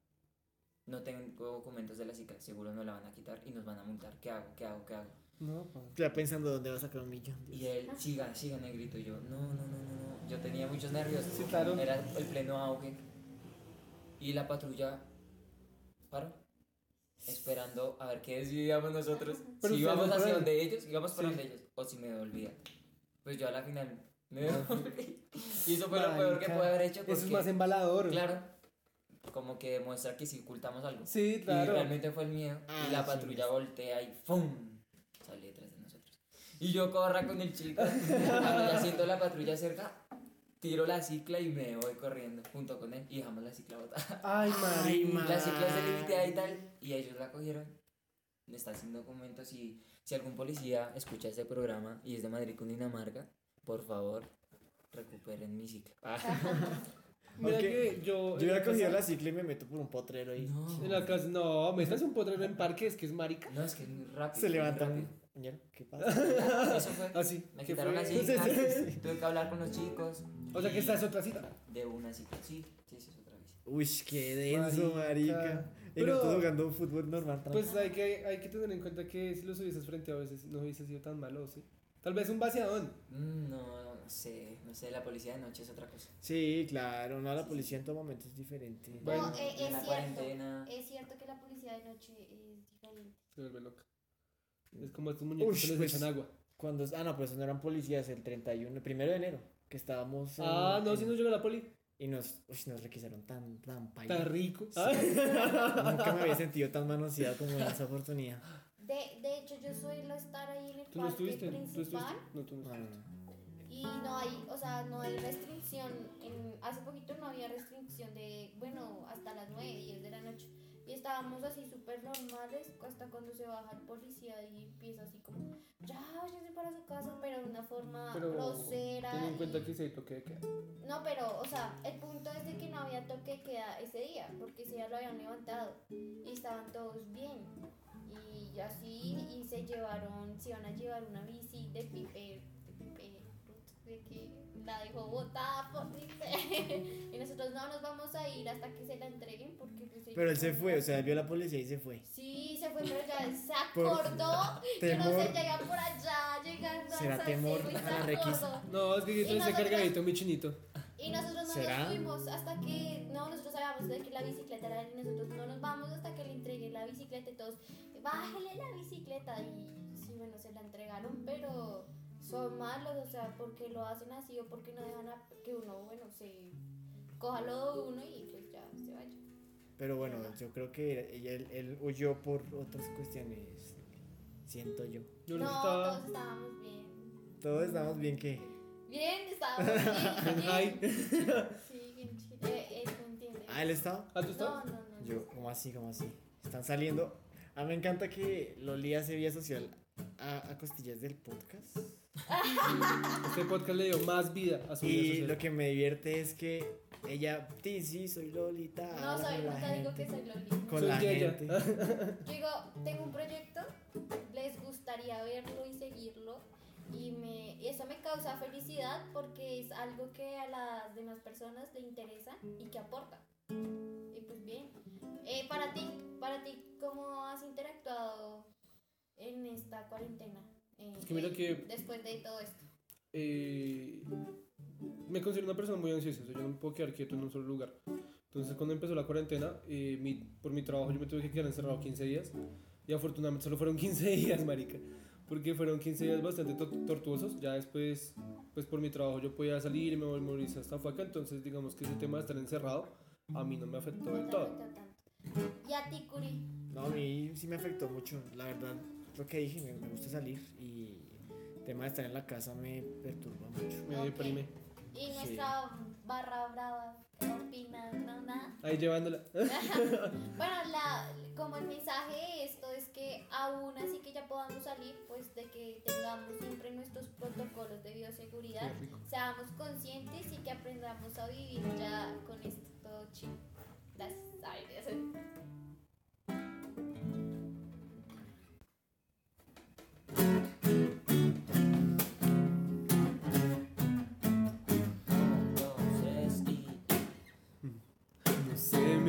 No tengo documentos de la cicla, seguro no la van a quitar y nos van a multar. ¿Qué hago? ¿Qué hago? ¿Qué hago? No. Ya pensando dónde va a sacar un millón. Y él, siga, siga, negrito. Y yo, no, no, no, no, no. Yo tenía muchos nervios. Sí, claro. Era el pleno auge. Y la patrulla paró. Esperando a ver qué decidíamos nosotros. Pero si íbamos hacia donde ellos, íbamos para Sí. donde ellos. O si me devolvían. Pues yo a la final me devolví. y eso fue lo peor que pude haber hecho. Porque, Eso es más embalador. Claro. Como que demuestra que si ocultamos algo. Sí, Y claro. realmente fue el miedo. Ah, y la sí, patrulla voltea y ¡fum! Sale detrás de nosotros. Y yo corra con el chico. Cuando ya siento la patrulla cerca, tiro la cicla y me voy corriendo junto con él y dejamos la cicla botada. Ay, marica. La cicla se limitea y tal. Y ellos la cogieron. Le está haciendo documentos y si algún policía escucha este programa y es de Madrid, Cundinamarca, por favor, recuperen mi cicla. Mira Ok. que yo. Yo la cogido casa- la cicla y me meto por un potrero ahí. En la casa, no, metas un potrero en parque, es que es marica. No, es que es muy rápido. Se levanta un. ¿Qué pasa? Eso fue. Así. Me ¿qué quitaron la cicla, Sí, sí, sí. tuve que hablar con los chicos. O sea que esta es otra cita. De una cicla, sí, sí, sí, es otra vez. Uy, qué denso, Marica. marica. Y Pero- nosotros jugando un fútbol normal. Pues hay que, hay que tener en cuenta que si los hubieses frente a veces no hubiese sido tan malo, ¿sí? Tal vez un vaciadón. Mm, No, no sé, no sé, la policía de noche es otra cosa. Sí, claro, no, la policía en todo momento es diferente. Bueno. no, eh, en es la cierto. cuarentena. Es cierto que la policía de noche es diferente. Se vuelve loca. Es como estos muñecos Uy, que les pues, echan agua. Cuando, ah, no, pero eso no eran policías el 31, primero de enero, que estábamos. en- Ah, no, en- si no llega la poli. Y nos, uy, nos requisaron tan, tan. Está rico. Sí. Ah. Nunca me había sentido tan manoseado como en esa oportunidad. De, de hecho, yo suelo estar ahí en el ¿Tú no parque estuviste? ¿Tú estuviste? principal No, tú no estuviste. y no hay, o sea, no hay restricción. En, hace poquito no había restricción de, bueno, hasta las 9, 10 de la noche. Y estábamos así súper normales hasta cuando se baja el policía y empieza así como, ya, váyanse para su casa, pero de una forma Pero grosera. ten en cuenta y- que se toque de queda. No, pero, o sea, el punto es de que no había toque de queda ese día, porque ese día lo habían levantado y estaban todos bien. Y así, y se llevaron, se iban a llevar una bici de Pipe, de Pipe, Ruth, de que la dejó botada por y nosotros no nos vamos a ir hasta que se la entreguen, porque pues Pero él se fue, o sea, vio a la policía y se fue. Sí, se fue, pero ya se acordó que no se llega por allá, llegando ¿Será al temor a la requisa? No, es que yo cargadito, mi chinito. Y nosotros no ¿Será? nos fuimos hasta que, no, nosotros sabíamos de que la bicicleta era y nosotros no nos vamos hasta que le entregué la bicicleta y todos, bájale la bicicleta y sí, bueno, se la entregaron, pero son malos, o sea, porque lo hacen así o porque no dejan a que uno, bueno, se coja lo de uno y pues ya se vaya. Pero bueno, yo creo que él, él huyó por otras cuestiones. Siento yo. Yo no, estaba. todos estábamos bien. Todos estamos bien que. Bien, estábamos bien. bien. Ay. Sí, bien chido. Eh, él no entiende. Ah, él estaba. ¿Ah, tú No, estabas? no, no. Yo, como así, como así. Están saliendo. A mí me encanta que Loli hace vía social a, a costillas del podcast. Este podcast le dio más vida a su vida Y social. lo que me divierte es que ella, sí, sí, soy Lolita. No, habla soy, con la nunca digo que soy Loli. Con Soy la Yeya. gente. Yo digo, tengo un proyecto, les gustaría verlo y seguirlo y, me, y eso me causa felicidad porque es algo que a las demás personas le interesa y que aporta. Y pues bien, Eh, para ti, para ti, ¿cómo has interactuado en esta cuarentena? Eh, Es que mira eh, que- Después de todo esto. eh, me considero una persona muy ansiosa, o sea, yo no me puedo quedar quieto en un solo lugar. Entonces, cuando empezó la cuarentena, eh, mi- por mi trabajo yo me tuve que quedar encerrado 15 días. Y afortunadamente solo fueron 15 días, marica. Porque fueron 15 días bastante to- tortuosos. Ya después, pues por mi trabajo yo podía salir y me movilizar hasta Faca. Entonces, digamos que ese tema de estar encerrado a mí no me afectó No del todo. afectó tanto. Y a ti, Curi. No, a mí sí me afectó mucho. La verdad, lo que dije, me, me gusta salir y el tema de estar en la casa me perturba mucho. Me Ok. deprime. Y Sí. nuestra barra brava opina, no, nada. Ahí llevándola. Bueno, la, como el mensaje de esto es que aún así que ya podamos salir, pues de que tengamos siempre nuestros protocolos de bioseguridad, seamos conscientes y que aprendamos a vivir ya con esto todo chido. Entonces,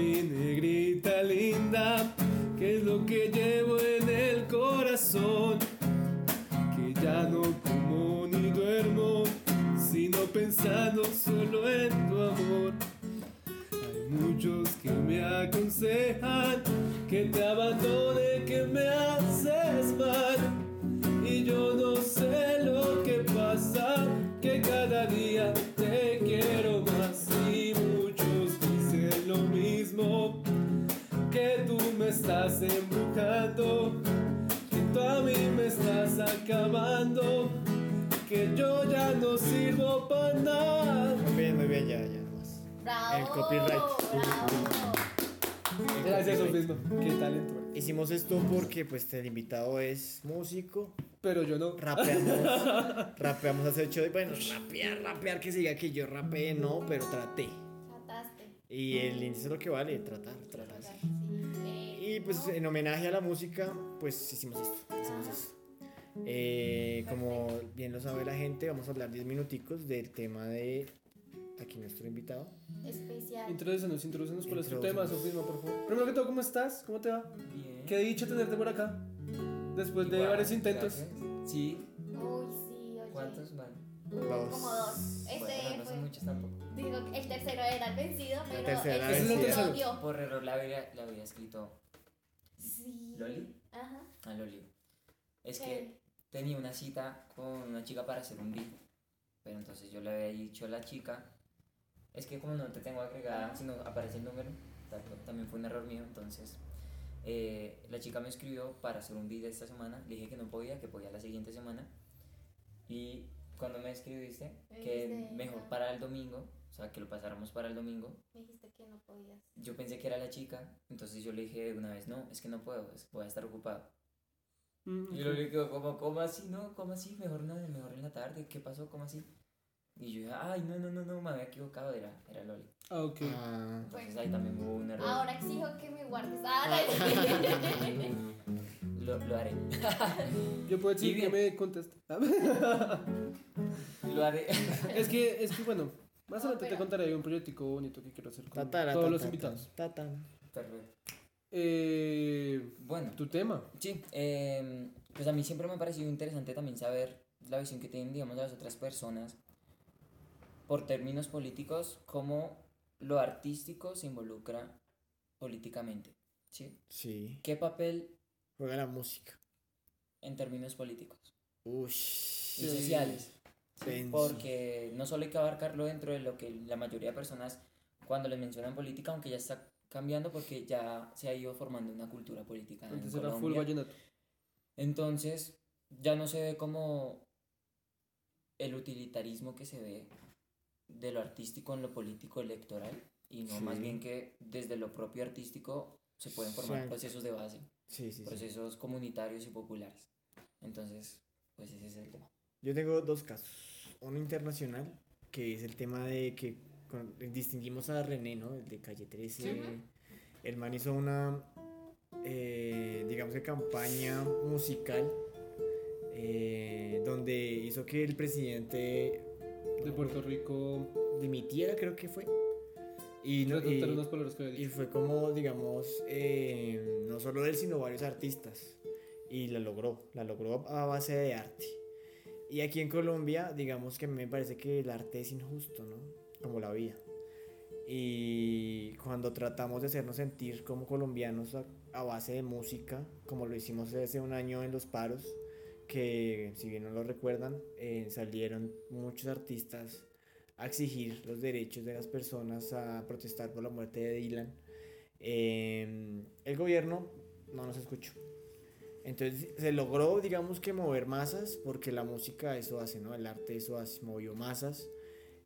mi negrita linda, qué es lo que llevo en el corazón. Que ya no como ni duermo, sino pensando solo en tu amor. Hay muchos que me aconsejan que te abandone, que me haces mal. Estás embrujando, que tú a mí me estás acabando, que yo ya no sirvo para nada. Muy bien, muy bien, ya, ya, nomás. Bravo. El copyright. Bravo. Gracias, mismo. Qué talento. Hicimos esto porque pues el invitado es músico, Pero yo no. rapeamos, rapeamos hace ocho bueno, rapear, rapear, que se diga que yo rapeé, no, pero traté. Trataste. Y el índice es lo que vale, tratar, tratar. Sí. sí. Y pues no. en homenaje a la música, pues hicimos esto, hicimos esto. Eh, como bien lo sabe la gente, vamos a hablar 10 minuticos del tema de aquí nuestro invitado. Especial. Introdúcenos, introdúcenos por este tema, Sofisma, por favor. Primero que todo, ¿cómo estás? ¿Cómo te va? bien. Qué dicha tenerte por acá. Después de Igual, varios intentos. gracias. Sí. Uy, sí, oye. ¿Cuántos van? Dos. Como dos. Este Bueno, no fue. son muchos tampoco. Digo, el tercero era el vencido, pero tercero era el el segundo vencido. Por error la había, la había escrito Sí. Loli. Ajá. A Loli. Es que tenía una cita con una chica para hacer un beat. Pero entonces yo le había dicho a la chica. Es que como no te tengo agregada, sino aparece el número. ta- También fue un error mío. Entonces eh, la chica me escribió para hacer un beat esta semana. Le dije que no podía, que podía la siguiente semana. Y cuando me escribiste, que mejor ah. para el domingo. O sea, que lo pasáramos para el domingo. Me dijiste que no podías. Yo pensé que era la chica, entonces yo le dije de una vez, no, es que no puedo, es- voy a estar ocupado. Mm, Y luego le digo, ¿cómo, ¿cómo así? No, ¿cómo así? Mejor no, mejor en la tarde, ¿qué pasó? ¿Cómo así? Y yo dije, ay, no, no, no, no, me había equivocado, era, era Loli. Ah, ok. Ah, Entonces ahí también hubo un error. Ahora exijo que me guardes. Ah, Lo, lo haré. Yo puedo decir que me conteste. Lo haré. es que, es que bueno, más No, adelante te contaré un proyectico bonito que quiero hacer con tatara, todos los invitados. tatán. Perfecto. Eh, Bueno, tu tema. sí, eh, pues a mí siempre me ha parecido interesante también saber la visión que tienen, digamos, las otras personas por términos políticos, cómo lo artístico se involucra políticamente, ¿sí? Sí, ¿Qué papel juega la música. en términos políticos Uy, y sociales? Porque no solo hay que abarcarlo dentro de lo que la mayoría de personas cuando les mencionan política, aunque ya está cambiando porque ya se ha ido formando una cultura política en era Colombia. Entonces, ya no se ve como el utilitarismo que se ve de lo artístico en lo político electoral y no más bien que desde lo propio artístico se pueden formar Sí. procesos de base, sí. procesos comunitarios y populares. Entonces, pues ese es el tema. Yo tengo dos casos. Uno internacional, que es el tema de que con- distinguimos a René, ¿no? El de Calle 13. El man hizo una, eh, digamos que campaña musical, eh, donde hizo que el presidente De Puerto Rico. dimitiera, creo que fue. Y, no, Resaltar y- unas palabras que había y dicho. fue como, digamos, eh, no solo él, sino varios artistas. Y la logró, la logró a base de arte. Y aquí en Colombia, digamos que me parece que el arte es injusto, ¿no? Como la vida. Y cuando tratamos de hacernos sentir como colombianos a, base de música, como lo hicimos hace un año en los paros, que si bien no lo recuerdan, eh, salieron muchos artistas a exigir los derechos de las personas, a protestar por la muerte de Dylan, eh, el gobierno no nos escuchó. Entonces se logró, digamos que mover masas, porque la música eso hace, ¿no? El arte eso hace, movió masas.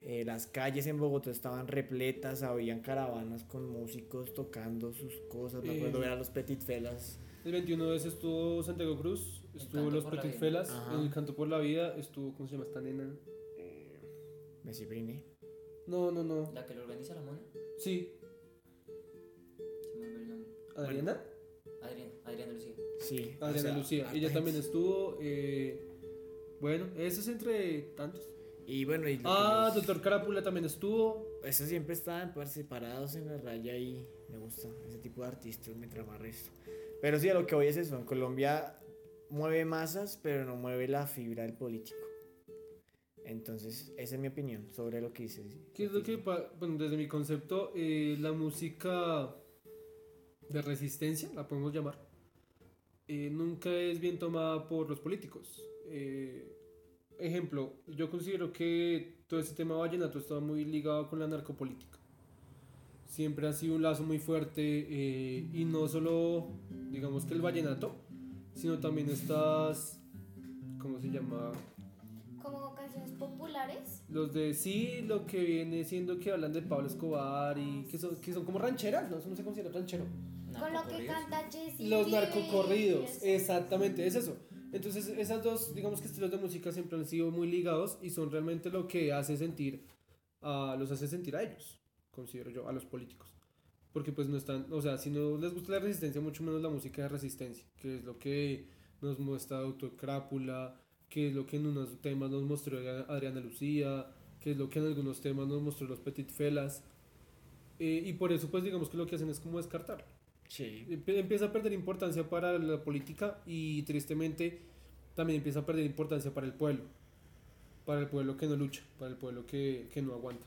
Eh, las calles en Bogotá estaban repletas, habían caravanas con músicos tocando sus cosas. Me acuerdo Eh, ver a los Petit Felas. El 21 de ese estuvo Santiago Cruz, estuvo Los Petit. Felas, Ajá. en el Canto por la Vida, estuvo, ¿cómo se llama esta nena? Messi Brine. No, no, no. La que lo organiza la mona. Sí, Se me olvidó el nombre. Adriana Sí. o Adriana sea, Lucía. harta Ella también gente. estuvo. eh, bueno, ese es entre tantos. Y bueno, y Ah, nos- Doctor Carápula también estuvo. Esos siempre estaban pues, separados en la raya y me gusta ese tipo de artistas mientras más resto. Pero sí, a lo que voy es eso. En Colombia mueve masas, pero no mueve la fibra del político. Entonces, esa es mi opinión sobre lo que dice. ¿Qué es lo que, bueno, desde mi concepto, eh, la música de resistencia, la podemos llamar, eh, nunca es bien tomada por los políticos. Eh, ejemplo, yo considero que todo ese tema vallenato está muy ligado con la narcopolítica. Siempre ha sido un lazo muy fuerte eh, y no solo, digamos que el vallenato, sino también estas, ¿cómo se llama? Como canciones populares. Los de sí, lo que viene siendo que hablan de Pablo Escobar y que son, que son como rancheras, ¿no? Eso no se considera ranchero. Con lo que canta Jessie. Los narcocorridos, exactamente, es eso. Entonces, esas dos, digamos que estilos de música siempre han sido muy ligados y son realmente lo que hace sentir, a, los hace sentir a ellos, considero yo, a los políticos. Porque pues no están, o sea, si no les gusta la resistencia, mucho menos la música de resistencia, que es lo que nos muestra Doctor Crápula, que es lo que en unos temas nos mostró Adriana Lucía, que es lo que en algunos temas nos mostró los Petit Felas. Eh, y por eso pues digamos que lo que hacen es como descartar. Sí. Empieza a perder importancia para la política y tristemente también empieza a perder importancia para el pueblo. Para el pueblo que no lucha, para el pueblo que, que no aguanta.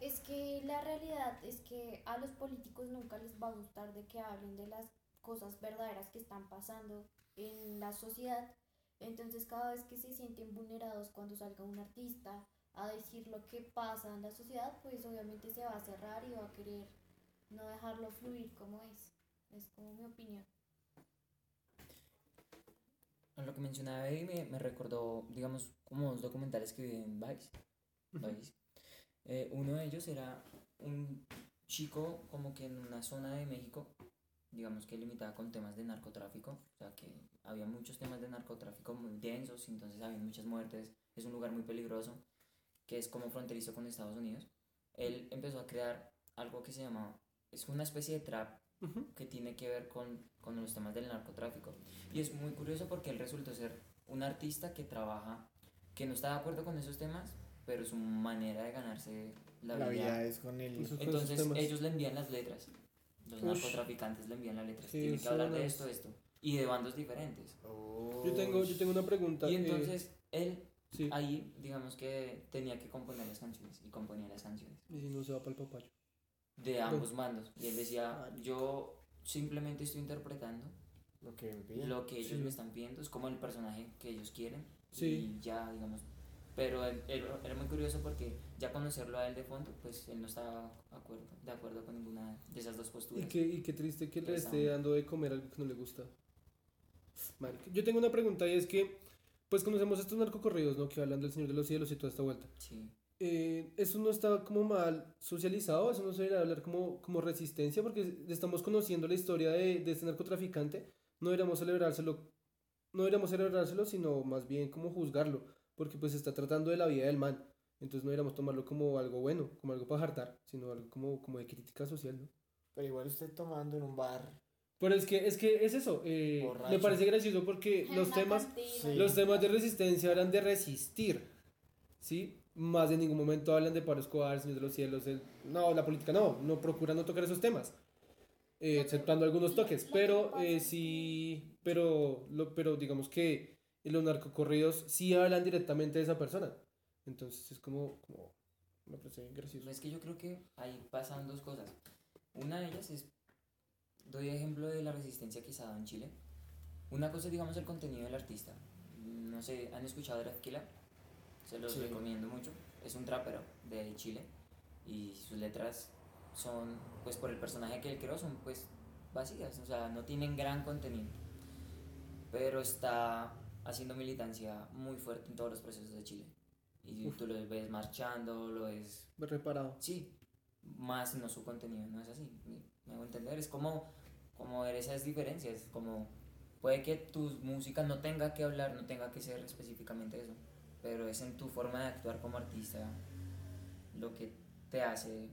Es que la realidad es que a los políticos nunca les va a gustar de que hablen de las cosas verdaderas que están pasando en la sociedad. Entonces cada vez que se sienten vulnerados cuando salga un artista a decir lo que pasa en la sociedad, pues obviamente se va a cerrar y va a querer no dejarlo fluir como es. Es como mi opinión. A lo que mencionaba Eddie me, me recordó, digamos, como dos documentales que vi en Vice. Vice. Eh, uno de ellos era un chico como que en una zona de México, digamos que limitada con temas de narcotráfico, o sea que había muchos temas de narcotráfico muy densos, entonces había muchas muertes, es un lugar muy peligroso, que es como fronterizo con Estados Unidos. Él empezó a crear algo que se llama, es una especie de trap que tiene que ver con, con los temas del narcotráfico. Y es muy curioso porque él resultó ser un artista que trabaja, que no está de acuerdo con esos temas, pero su manera de ganarse la, La vida. vida es con el... Con esos Entonces temas. ellos le envían las letras. Los Ush. narcotraficantes le envían las letras. Sí, Tiene que hablar de esto, esto. Y de bandos diferentes. Yo tengo, yo tengo una pregunta. Y eh, entonces él sí, ahí, digamos que tenía que componer las canciones. Y componía las canciones. y si no se va para el papayo. De ambos bandos. Y él decía, yo simplemente estoy interpretando Lo que me lo que ellos Sí. me están pidiendo es como el personaje que ellos quieren Sí. y ya digamos pero él- él- era muy curioso porque ya conocerlo a él de fondo pues él no estaba de acuerdo, de acuerdo con ninguna de esas dos Y posturas qué, y qué triste que le Esa esté dando de comer algo que no le gusta. Yo tengo una pregunta y es que, pues conocemos estos narcocorridos, ¿no? Que hablan del Señor de los Cielos y toda esta vuelta. sí eh, eso no está como mal socializado, eso no se debería hablar como, como resistencia, porque estamos conociendo la historia de, de este narcotraficante, no deberíamos celebrárselo, no deberíamos celebrárselo, sino más bien como juzgarlo, porque pues está tratando de la vida del man, entonces no deberíamos tomarlo como algo bueno, como algo para jartar, sino algo como, como de crítica social, ¿no? Pero igual usted tomando en un bar. Pero es que es, que es eso, eh, me parece gracioso porque los temas... Sí. Los temas de resistencia eran de resistir, ¿sí? Más en ningún momento hablan de Pablo Escobar, Señor de los Cielos, el- no, la política no, no procura no tocar esos temas, eh, exceptuando algunos toques, pero eh, sí, pero, lo, pero digamos que los narcocorridos sí hablan directamente de esa persona, entonces es como, como me parece gracioso. es que yo creo que ahí pasan dos cosas. Una de ellas es doy ejemplo de la resistencia que se ha dado en Chile. Una cosa es digamos el contenido del artista. No sé han escuchado de Killa se los Sí. recomiendo mucho es un trapero de Chile y sus letras son, pues por el personaje que él creó, son pues vacías, o sea, no tienen gran contenido. Pero está haciendo militancia muy fuerte en todos los procesos de Chile. Y tú lo ves marchando, lo ves Reparado. Sí, más no su contenido, no es así. Me, me hago entender, es como, como ver esas diferencias, como puede que tu música no tenga que hablar, no tenga que ser específicamente eso, pero es en tu forma de actuar como artista lo que te hace,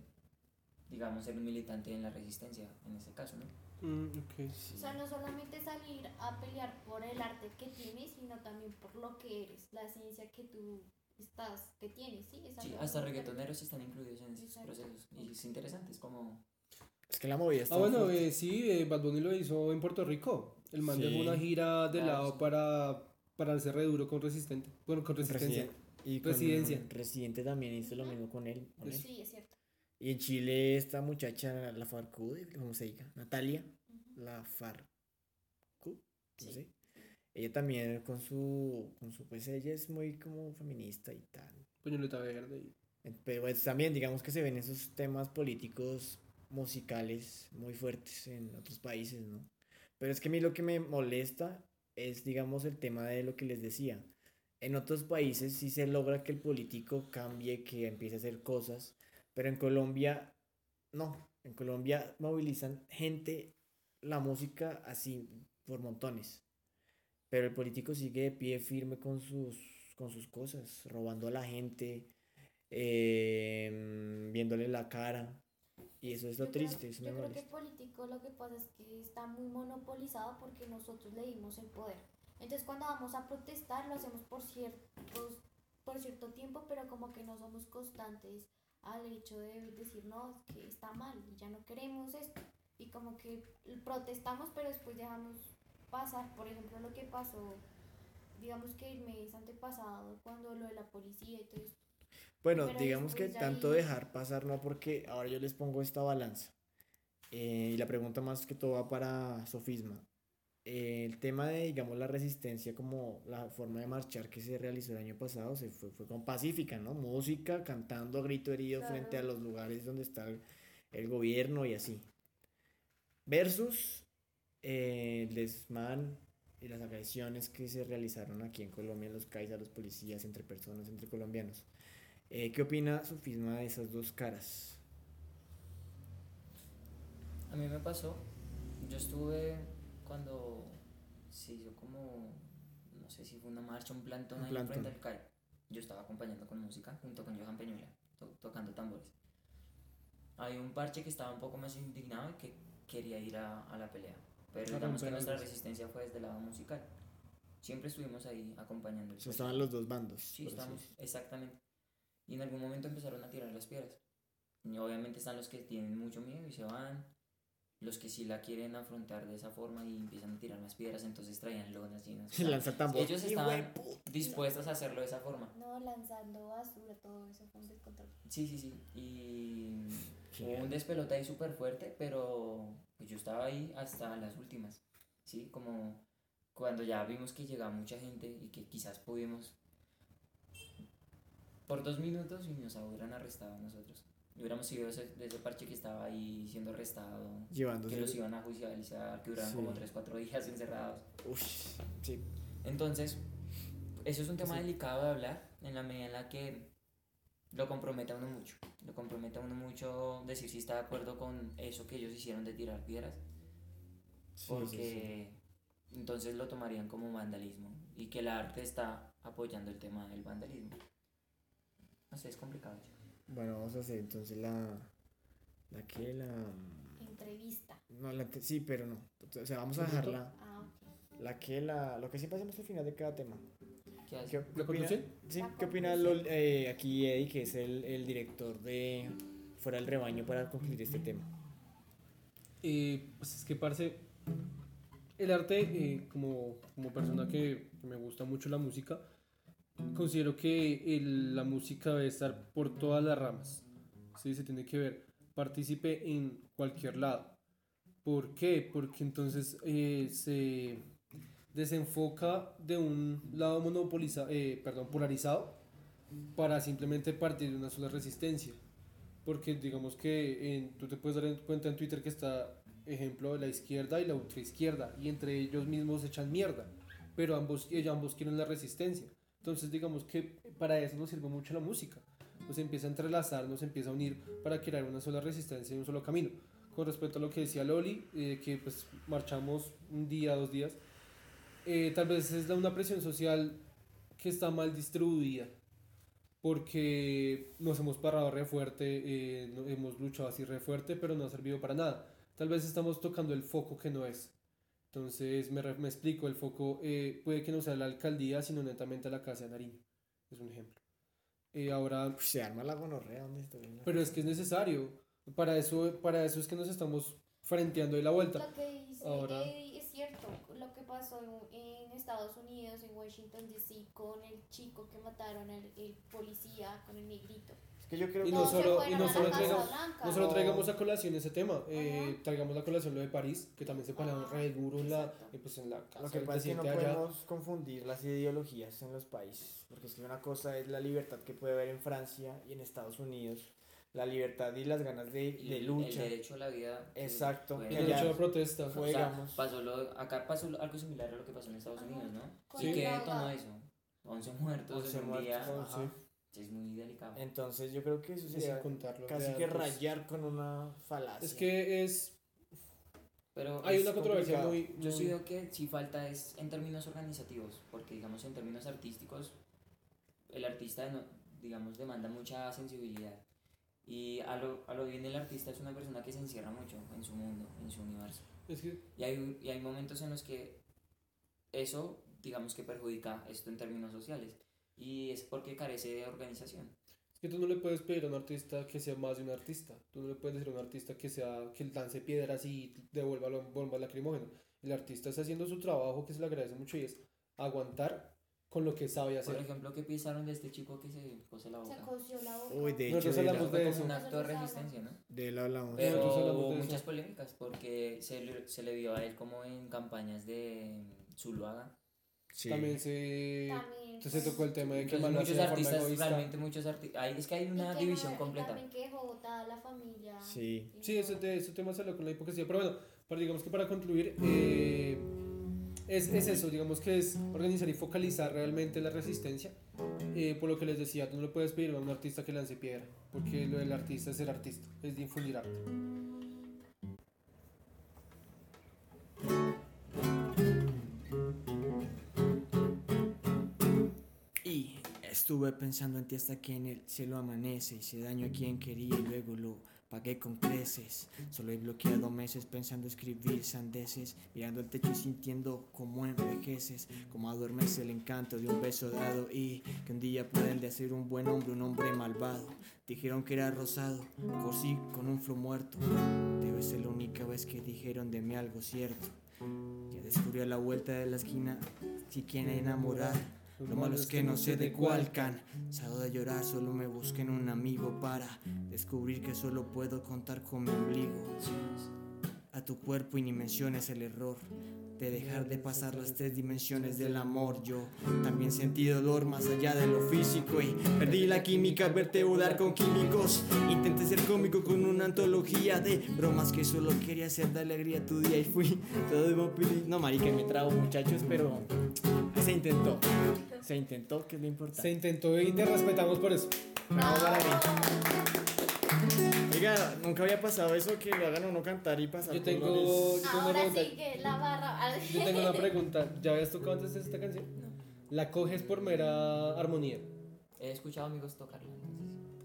digamos, ser un militante en la resistencia, en este caso, ¿no? Mm, ok. O sea, no solamente salir a pelear por el arte que tienes, sino también por lo que eres, la ciencia que tú estás, que tienes, ¿sí? Es Sí, hasta reggaetoneros están incluidos en esos Exacto. procesos y es interesante, es como... Es que la movida está Ah, bueno, eh, sí, eh, Bad Bunny lo hizo en Puerto Rico. El man Sí. dejó una gira de Claro, lado sí. para, para el cerre duro con Resistente. Bueno, con Resistencia. Residen- y con Residencia. Residente también hizo lo mismo con él. con él. Sí, es cierto. Y en Chile esta muchacha, la Farcude, ¿cómo se diga? Natalia, la Farcu, no Sí. sé. Ella también con su, con su, pues ella es muy como feminista y tal. Pañoleta verde. y- Pero pues, también digamos que se ven esos temas políticos musicales muy fuertes en otros países, ¿no? Pero es que a mí lo que me molesta es, digamos, el tema de lo que les decía. En otros países sí se logra que el político cambie, que empiece a hacer cosas, pero en Colombia no. En Colombia movilizan gente, la música así por montones. Pero el político sigue de pie firme con sus, con sus cosas, robando a la gente, eh, viéndole la cara. Y eso es lo Yo creo- triste, eso me Yo creo que el político lo que pasa es que está muy monopolizado porque nosotros le dimos el poder. Entonces cuando vamos a protestar lo hacemos por ciertos, por cierto tiempo, pero como que no somos constantes al hecho de decir no, es que está mal y ya no queremos esto. Y como que protestamos, pero después dejamos pasar. Por ejemplo, lo que pasó, digamos que el mes antepasado, cuando lo de la policía y todo esto. Bueno, pero digamos que tanto ahí- dejar pasar, no, porque ahora yo les pongo esta balanza. Eh, y la pregunta más que todo va para Sofisma. Eh, el tema de, digamos, la resistencia como la forma de marchar que se realizó el año pasado se fue, fue con pacífica, ¿no? Música, cantando a grito herido frente a Claro. los lugares donde está el, el gobierno y así. Versus eh, el desmán y las agresiones que se realizaron aquí en Colombia, en los CAIs a los policías, entre personas, entre colombianos. Eh, ¿Qué opina Sofisma de esas dos caras? A mí me pasó, yo estuve cuando se hizo como, no sé si fue una marcha, un plantón Un ahí plantón. frente al CAI. Yo estaba acompañando con música junto con Johan Peñuela, to- tocando tambores. Hay un parche que estaba un poco más indignado y que quería ir a, a la pelea. Pero digamos que nuestra resistencia fue desde el lado musical. Siempre estuvimos ahí acompañando. el estaban los dos bandos. Sí, estamos, exactamente. Y en algún momento empezaron a tirar las piedras. Y obviamente están los que tienen mucho miedo y se van. Los que sí la quieren afrontar de esa forma y empiezan a tirar las piedras, entonces traían lonas llenas. o sea, Lanza tambor. ellos ¡Hijo estaban dispuestos a hacerlo de esa forma. No, lanzando basura, todo eso fue un descontrol. Sí, sí, sí. Y hubo un despelote ahí súper fuerte, pero pues yo estaba ahí hasta las últimas. Sí, como cuando ya vimos que llegaba mucha gente y que quizás pudimos por dos minutos y nos hubieran arrestado a nosotros. Y hubiéramos sido ese, de ese parche que estaba ahí siendo arrestado, Llevándose. que los iban a judicializar, que duraban como Sí. 3, 4 días encerrados. Uy, sí. Entonces, eso es un tema Sí. delicado de hablar en la medida en la que lo compromete a uno mucho. Lo compromete a uno mucho decir si está de acuerdo con eso que ellos hicieron de tirar piedras, Sí, sí, sí. porque entonces lo tomarían como vandalismo y que el arte está apoyando el tema del vandalismo. No sé, es complicado. Bueno, vamos a hacer entonces la. ¿La qué? La. Entrevista. No, la. Sí, pero no. O sea, vamos a dejarla. Ah, ok. La que, la. Lo que siempre hacemos al final de cada tema. ¿Qué? ¿Qué, ¿La opina, sí, La ¿qué opina. Lol- eh, aquí Eddie, que es el, el director de Fuera del Rebaño para concluir este tema? Eh, pues es que, parce, el arte, eh, como, como persona que, que me gusta mucho la música, considero que el- la música debe estar por todas las ramas. ¿sí? Se tiene que ver, participe en cualquier lado. ¿Por qué? Porque entonces eh, se desenfoca de un lado monopolizado, perdón, polarizado para simplemente partir de una sola resistencia. Porque digamos que tú te puedes dar en cuenta en Twitter que está ejemplo la izquierda y la ultraizquierda y entre ellos mismos echan mierda, pero ambos, ambos quieren la resistencia. Entonces digamos que para eso nos sirve mucho la música. Nos empieza a entrelazar, nos empieza a unir para crear una sola resistencia y un solo camino. Con respecto a lo que decía Loli, eh, que pues marchamos un día, dos días, eh, tal vez es una presión social que está mal distribuida porque nos hemos parado re fuerte, eh, hemos luchado así re fuerte, pero no ha servido para nada. Tal vez estamos tocando el foco que no es. Entonces, me, re- me explico, el foco eh, puede que no sea la alcaldía, sino netamente la Casa de Nariño. Es un ejemplo. Eh, ahora, Uf, se arma la gonorrea donde estoy. pero es que es necesario. Para eso, para eso es que nos estamos frenteando de la vuelta. Lo que dice Ahora- Eddie es cierto, lo que pasó en, en Estados Unidos, en Washington DC, con el chico que mataron al el policía, con el negrito. Que yo creo y no, que solo, y no solo, traigamos, no solo traigamos a colación ese tema, eh, traigamos a colación lo de París, que también se pararon re duro en la, eh, pues en la casa Lo que pasa es que no allá. podemos confundir las ideologías en los países, porque es que una cosa es la libertad que puede haber en Francia y en Estados Unidos, la libertad y las ganas de, y de lucha. El derecho a la vida. Eh, exacto. El derecho a la protesta. Fue, o sea, pasó lo, acá pasó algo similar a lo que pasó en Estados Unidos, ¿no? Sí. ¿Y qué detonó eso? 11 muertos, 11 en muertos, un día. 11. Es muy delicado. Entonces yo creo que eso sería sin contar los casi que rayar con una falacia. Es que es. Pero Hay Es una controversia complicado. muy. yo sí muy- veo que sí falta es en términos organizativos, porque digamos en términos artísticos, el artista, digamos, demanda mucha sensibilidad. Y a lo, a lo bien el artista es una persona que se encierra mucho en su mundo, en su universo. Es que Y hay, y hay momentos en los que eso, digamos que perjudica esto en términos sociales. Y es porque carece de organización. Es que tú no le puedes pedir a un artista que sea más de un artista. Tú no le puedes decir a un artista que sea que lance piedras y devuelva bombas lacrimógenas. El artista está haciendo su trabajo que se le agradece mucho y es aguantar con lo que sabe Por hacer. ejemplo, ¿qué pensaron de este chico que se cose la Se boca? cosió la boca. Uy, de hecho, Nosotros de la- hablamos de eso. un acto de resistencia, ¿no? de él hablamos. Pero Nosotros hablamos hubo eso. muchas polémicas porque se le, se le vio a él como en campañas de Zuluaga. Sí. También se, También, se tocó el tema de que Entonces, Manu muchos forma artistas, egoísta. realmente muchos artistas, es que hay una que división no- completa. También que la familia. Sí. Sí, ese, ese tema salió con la hipocresía. Pero bueno, para, digamos que para concluir, eh, es, es eso, digamos que es organizar y focalizar realmente la resistencia. Eh, por lo que les decía, tú no le puedes pedir a un artista que lance piedra, porque lo del artista es ser artista, es difundir arte. Estuve pensando en ti hasta que en el cielo amanece. Hice daño a quien quería y luego lo pagué con creces. Solo he bloqueado meses pensando escribir sandeces. Mirando el techo y sintiendo como envejeces. Como adormece el encanto de un beso dado. Y que un día pueda el de ser un buen hombre, un hombre malvado. Dijeron que era rosado, cosí con un flo muerto. Debe ser la única vez que dijeron de mí algo cierto. Ya descubrí a la vuelta de la esquina si quieren enamorar. Lo malo es que no sé de cuál Cansado de llorar, solo me busqué en un amigo para descubrir que solo puedo contar con mi ombligo. A tu cuerpo y ni menciones el error de dejar de pasar las tres dimensiones del amor. Yo también sentí dolor más allá de lo físico y perdí la química al verte volar con químicos. Intenté ser cómico con una antología de bromas que solo quería hacer de alegría a tu día y fui todo de. No, marica, me trago muchachos, pero se intentó. Se intentó, que es lo importante. Se intentó y te respetamos por eso. Bravo mí. Oiga, nunca había pasado eso que lo hagan a uno cantar y pasar Yo tengo, los- yo tengo una Ahora pregunta. sí que la barra. Yo tengo una pregunta. ¿Ya habías tocado antes esta canción? No. ¿La coges por mera armonía? He escuchado amigos entonces.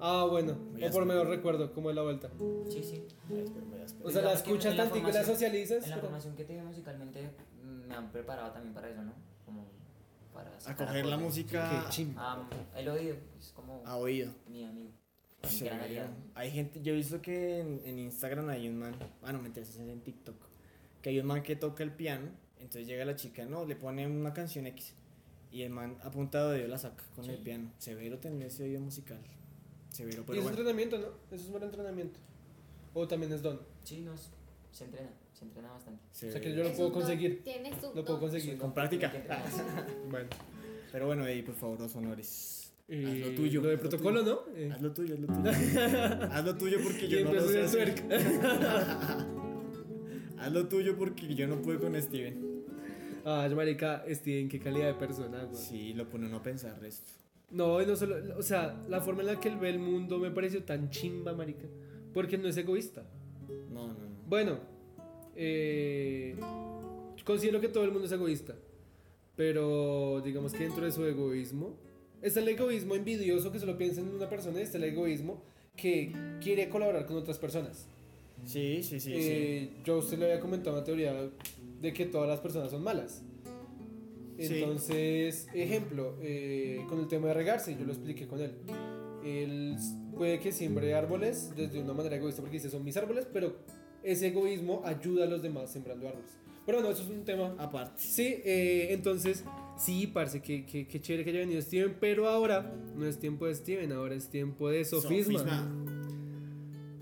Ah, bueno. O por mero recuerdo, como de la vuelta. Sí, sí. A. O sea, la escuchas tantico y la socializas. En la formación que tengo musicalmente mm, me han preparado también para eso, ¿no? Como para A coger la música chimba. Ah, el oído es como a oído. mi amigo. Sí, hay gente, yo he visto que en, en Instagram hay un man, ah no me interesa, es en TikTok, que hay un man que toca el piano, entonces llega la chica, no, le pone una canción X y el man apuntado de la saca con el Sí. piano. Severo ese oído musical. Severo, Y pero es bueno. entrenamiento, ¿no? Eso es mero entrenamiento. O también es don. Sí, no, es- se entrena, se entrena bastante. O sea que yo lo puedo conseguir. Tienes Lo puedo conseguir. Con práctica. Bueno. Pero bueno, Eddie, por favor, dos honores. Haz lo Eh, tuyo, Lo de lo protocolo. ¿no? Eh, Haz lo tuyo, haz lo tuyo. haz lo tuyo porque yo no lo sé hacer. haz lo tuyo porque yo no puedo con Steven. Ah, marica, Steven, qué calidad de persona, güey. Sí, lo pone uno a pensar esto. No, no solo, o sea, la forma en la que él ve el mundo me pareció tan chimba, marica, porque no es egoísta. No, no, no. Bueno, eh, considero que todo el mundo es egoísta, pero digamos que dentro de su egoísmo está el egoísmo envidioso que solo piensa en una persona y está el egoísmo que quiere colaborar con otras personas. Sí, sí, sí, sí. Eh, Yo a usted le había comentado una teoría de que todas las personas son malas. Sí. Entonces, ejemplo, eh, con el tema de regarse, yo lo expliqué con él. Él puede que siembre árboles desde una manera egoísta porque dice son mis árboles, pero ese egoísmo ayuda a los demás sembrando árboles. Pero bueno, eso es un tema Aparte. Sí, eh, entonces, sí, parece que, que, que chévere que haya venido Steven, pero ahora no es tiempo de Steven, ahora es tiempo de sofisma. Sofisma.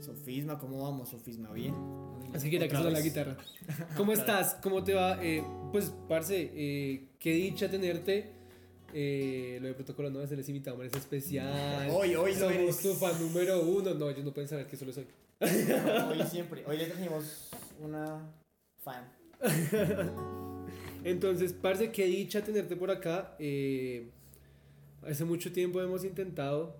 Sofisma, ¿cómo vamos? Sofisma, bien. Así que quería que la guitarra. ¿Cómo estás? ¿Cómo te va? Eh, pues, parce, eh, qué dicha tenerte. Eh, lo de protocolo no es el invitado, es especial. Hoy, hoy lo Somos eres. tu fan número uno. No, ellos no pueden saber que solo soy. Hoy siempre. Hoy le trajimos una fan. Entonces, parce, qué dicha tenerte por acá. Eh, hace mucho tiempo hemos intentado,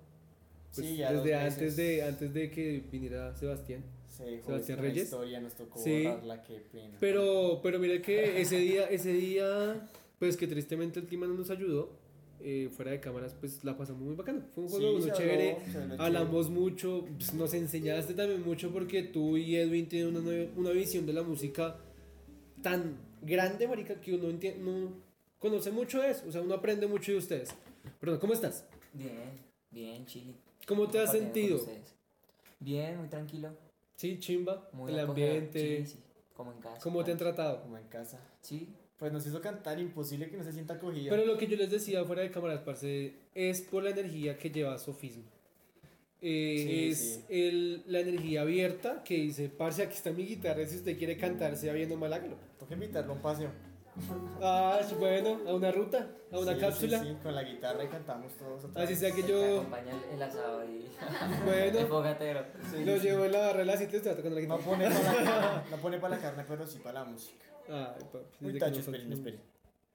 pues, Sí, ya desde antes de, antes de que viniera Sebastián. Se dejó Sebastián Reyes. historia, nos tocó Sí. borrarla, qué pena. Pero, pero mire que ese día, ese día, pues que tristemente el clima no nos ayudó. eh, fuera de cámaras, pues la pasamos muy bacano. Fue un Sí, juego habló, chévere. habló Hablamos mucho, pues, nos enseñaste también mucho porque tú y Edwin tienen una, una visión de la música tan grande, marica, que uno, uno conoce mucho de eso. O sea, uno aprende mucho de ustedes. Perdón, ¿cómo estás? Bien, bien, chile. ¿Cómo te has sentido? Bien, muy tranquilo. Sí, chimba. Muy el ambiente. Sí, sí, como en casa. ¿Cómo te han tratado? Como en casa. Sí, Pues nos hizo cantar, imposible que no se sienta acogida. Pero lo que yo les decía fuera de cámaras, parce, es por la energía que lleva Sofismo. Eh, Sí, es sí. El, la energía abierta que dice, parce, aquí está mi guitarra, si usted quiere cantar, sea bien o mal, hágalo. Toca invitarlo a un paseo. Ah, sí, bueno, a una ruta, a una Sí, cápsula. Sí, sí, con la guitarra y cantamos todos. otra Así vez. sea que te yo, acompaña el, el asado y el bueno, fogatero. Sí, lo sí. llevo en la barra de las siete y estoy tocando la No guitarra. pone para la carne, no pone para la carne, pero sí para la música. Ay, papi, Uy, tacho, esperen, esperen.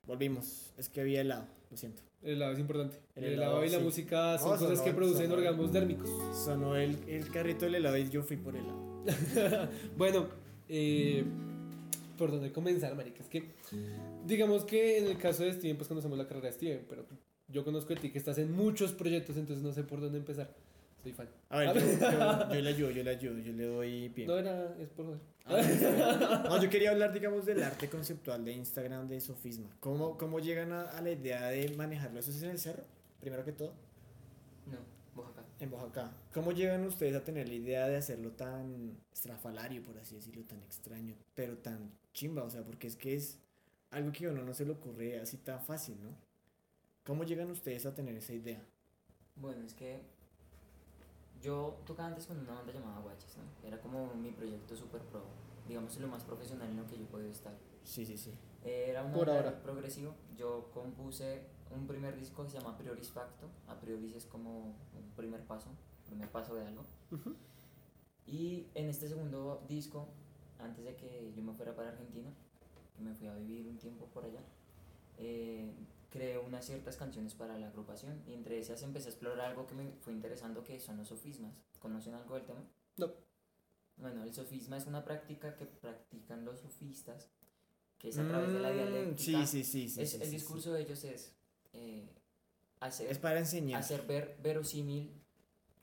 Volvimos. Es que había helado, lo siento. El helado es importante. El El, helado, helado y la sí. música son No, cosas sonó- que producen sonó. orgasmos dérmicos. Sonó el, el carrito del helado y yo fui por helado. Bueno, eh, ¿por dónde comenzar, marica? Es que, digamos que en el caso de Steven, pues conocemos la carrera de Steven, pero yo conozco de ti que estás en muchos proyectos, entonces no sé por dónde empezar. Soy fan. A ver, yo, yo- yo le ayudo, yo le ayudo, yo le doy pie. No era, es por joder. Ah. No, yo quería hablar, digamos, del arte conceptual de Instagram de Sofisma. ¿Cómo, cómo llegan a, a la idea de manejarlo? ¿Eso es en el cerro? Primero que todo, No, Oaxaca. en Oaxaca. ¿Cómo llegan ustedes a tener la idea de hacerlo tan estrafalario, por así decirlo, tan extraño, pero tan chimba? O sea, porque es que es algo que a uno no se le ocurre así tan fácil, ¿no? ¿Cómo llegan ustedes a tener esa idea? Bueno, es que yo tocaba antes con una banda llamada Guaches, ¿no? Era como mi proyecto super pro, digamos lo más profesional en lo que yo podía estar. Sí, sí, sí. Era Por ahora. progresivo. Yo compuse un primer disco que se llama Prioris Facto. A Prioris es como un primer paso, primer paso de algo. Y en este segundo disco, antes de que yo me fuera para Argentina, que me fui a vivir un tiempo por allá, eh, creé unas ciertas canciones para la agrupación y entre esas empecé a explorar algo que me fue interesando que son los sofismas. ¿Conocen algo del tema? No. Bueno, el sofisma es una práctica que practican los sofistas, que es a través de la Mm, dialéctica. Sí, sí, sí. sí, Es- sí, el sí, discurso de ellos es eh, hacer. Es para enseñar. hacer ver verosímil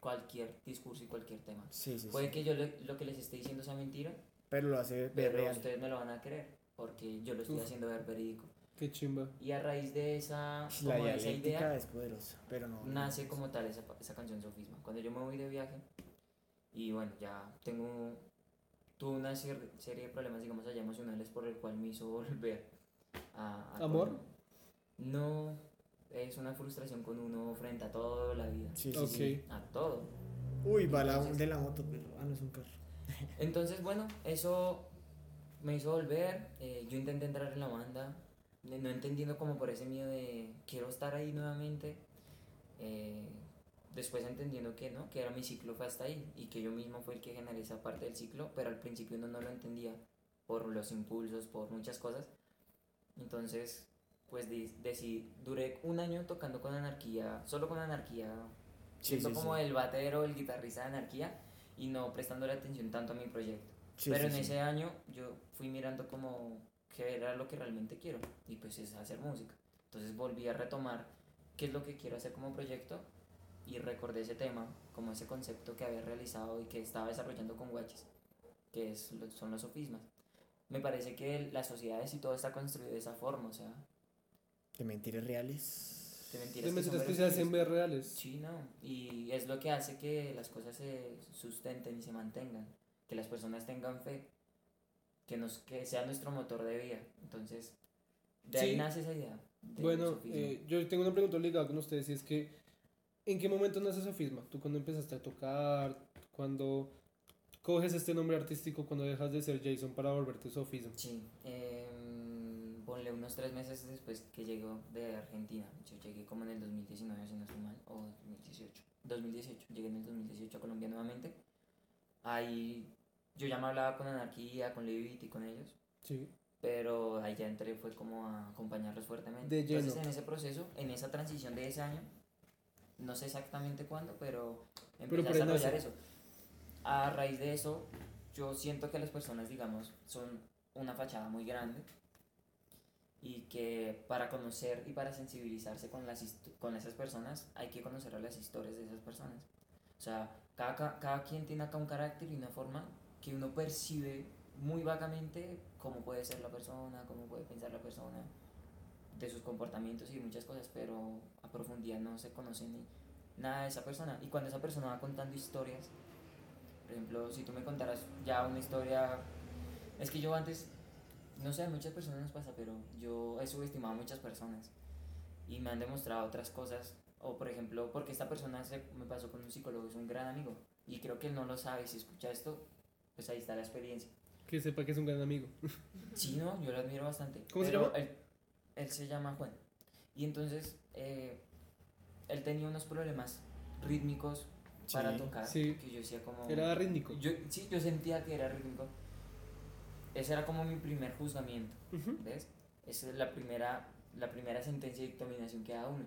cualquier discurso y cualquier tema. Sí, sí, Puede que yo le- lo que les esté diciendo sea mentira, Pero lo hace ver pero real. ustedes me lo van a creer, porque yo lo estoy Uf. haciendo ver verídico. Qué chimba. Y a raíz de esa, La como de esa idea, es poderosa, pero no. nace como tal esa, esa canción Sofisma. Cuando yo me voy de viaje, y bueno, ya tengo, tuve una cier- serie de problemas, digamos, allá emocionales por el cual me hizo volver a... a ¿Amor? Colombia. No, es una frustración con uno frente a toda la vida. Sí, sí, Ok. sí. A todo. Uy, va la de la moto, pero. Ah, no es un carro. Entonces, bueno, eso me hizo volver. eh, yo intenté entrar en la banda, no entendiendo como por ese miedo de quiero estar ahí nuevamente. eh, después entendiendo que no, que era mi ciclo fue hasta ahí y que yo mismo fue el que generé esa parte del ciclo, pero al principio uno no lo entendía por los impulsos, por muchas cosas. Entonces, pues decidí, duré un año tocando con anarquía, solo con anarquía, Sí, siendo sí, como sí. el batero, el guitarrista de anarquía y no prestándole atención tanto a mi proyecto. Pero en ese año yo fui mirando como qué era lo que realmente quiero y pues es hacer música. Entonces volví a retomar qué es lo que quiero hacer como proyecto y recordé ese tema como ese concepto que había realizado y que estaba desarrollando con Guachis, que es, son los sofismas. Me parece que las sociedades y todo está construido de esa forma, o sea, De mentiras reales. de mentiras, De que, mentiras son que se hacen ver reales. Sí, no. Y es lo que hace que las cosas se sustenten y se mantengan. Que las personas tengan fe. Que, nos, que sea nuestro motor de vida. Entonces, de ahí Sí. nace esa idea. Bueno, eh, yo tengo una pregunta ligada con ustedes y es que, ¿en qué momento nace Sofisma? ¿Tú cuando empezaste a tocar? ¿Cuando coges este nombre artístico? ¿Cuando dejas de ser Jason para volverte Sofisma? Sí, em, ponle unos tres meses después que llegué de Argentina. Yo llegué como en el 2019, si no estoy mal, o 2018. 2018, llegué en el 2018 a Colombia nuevamente. Ahí yo ya me hablaba con Anarquía, con Levit y con ellos. Sí. pero ahí ya entré fue como a acompañarlos fuertemente. De Entonces lleno. en ese proceso, en esa transición de ese año, no sé exactamente cuándo, pero empecé Pero a desarrollar eso. A raíz de eso, yo siento que las personas, digamos, son una fachada muy grande y que para conocer y para sensibilizarse con, las, con esas personas hay que conocer a las historias de esas personas. O sea, cada, ca- cada quien tiene acá un carácter y una forma que uno percibe muy vagamente cómo puede ser la persona, cómo puede pensar la persona, de sus comportamientos y muchas cosas, pero a profundidad no se conoce ni nada de esa persona. Y cuando esa persona va contando historias, por ejemplo, si tú me contaras ya una historia, es que yo antes, no sé, a muchas personas nos pasa, pero yo he subestimado a muchas personas y me han demostrado otras cosas. O por ejemplo, porque esta persona se, me pasó con un psicólogo, es un gran amigo. Y creo que él no lo sabe. Si escucha esto, pues ahí está la experiencia. Que sepa que es un gran amigo. Sí, no, yo lo admiro bastante. ¿Cómo se llama? Él, él se llama Juan. Y entonces, eh, él tenía unos problemas rítmicos para Sí, tocar. sí. Que yo decía como... Era rítmico. Yo, sí, yo sentía que era rítmico. Ese era como mi primer juzgamiento. Ujú. ¿Ves? Esa es la primera, la primera sentencia de dictaminación que da uno.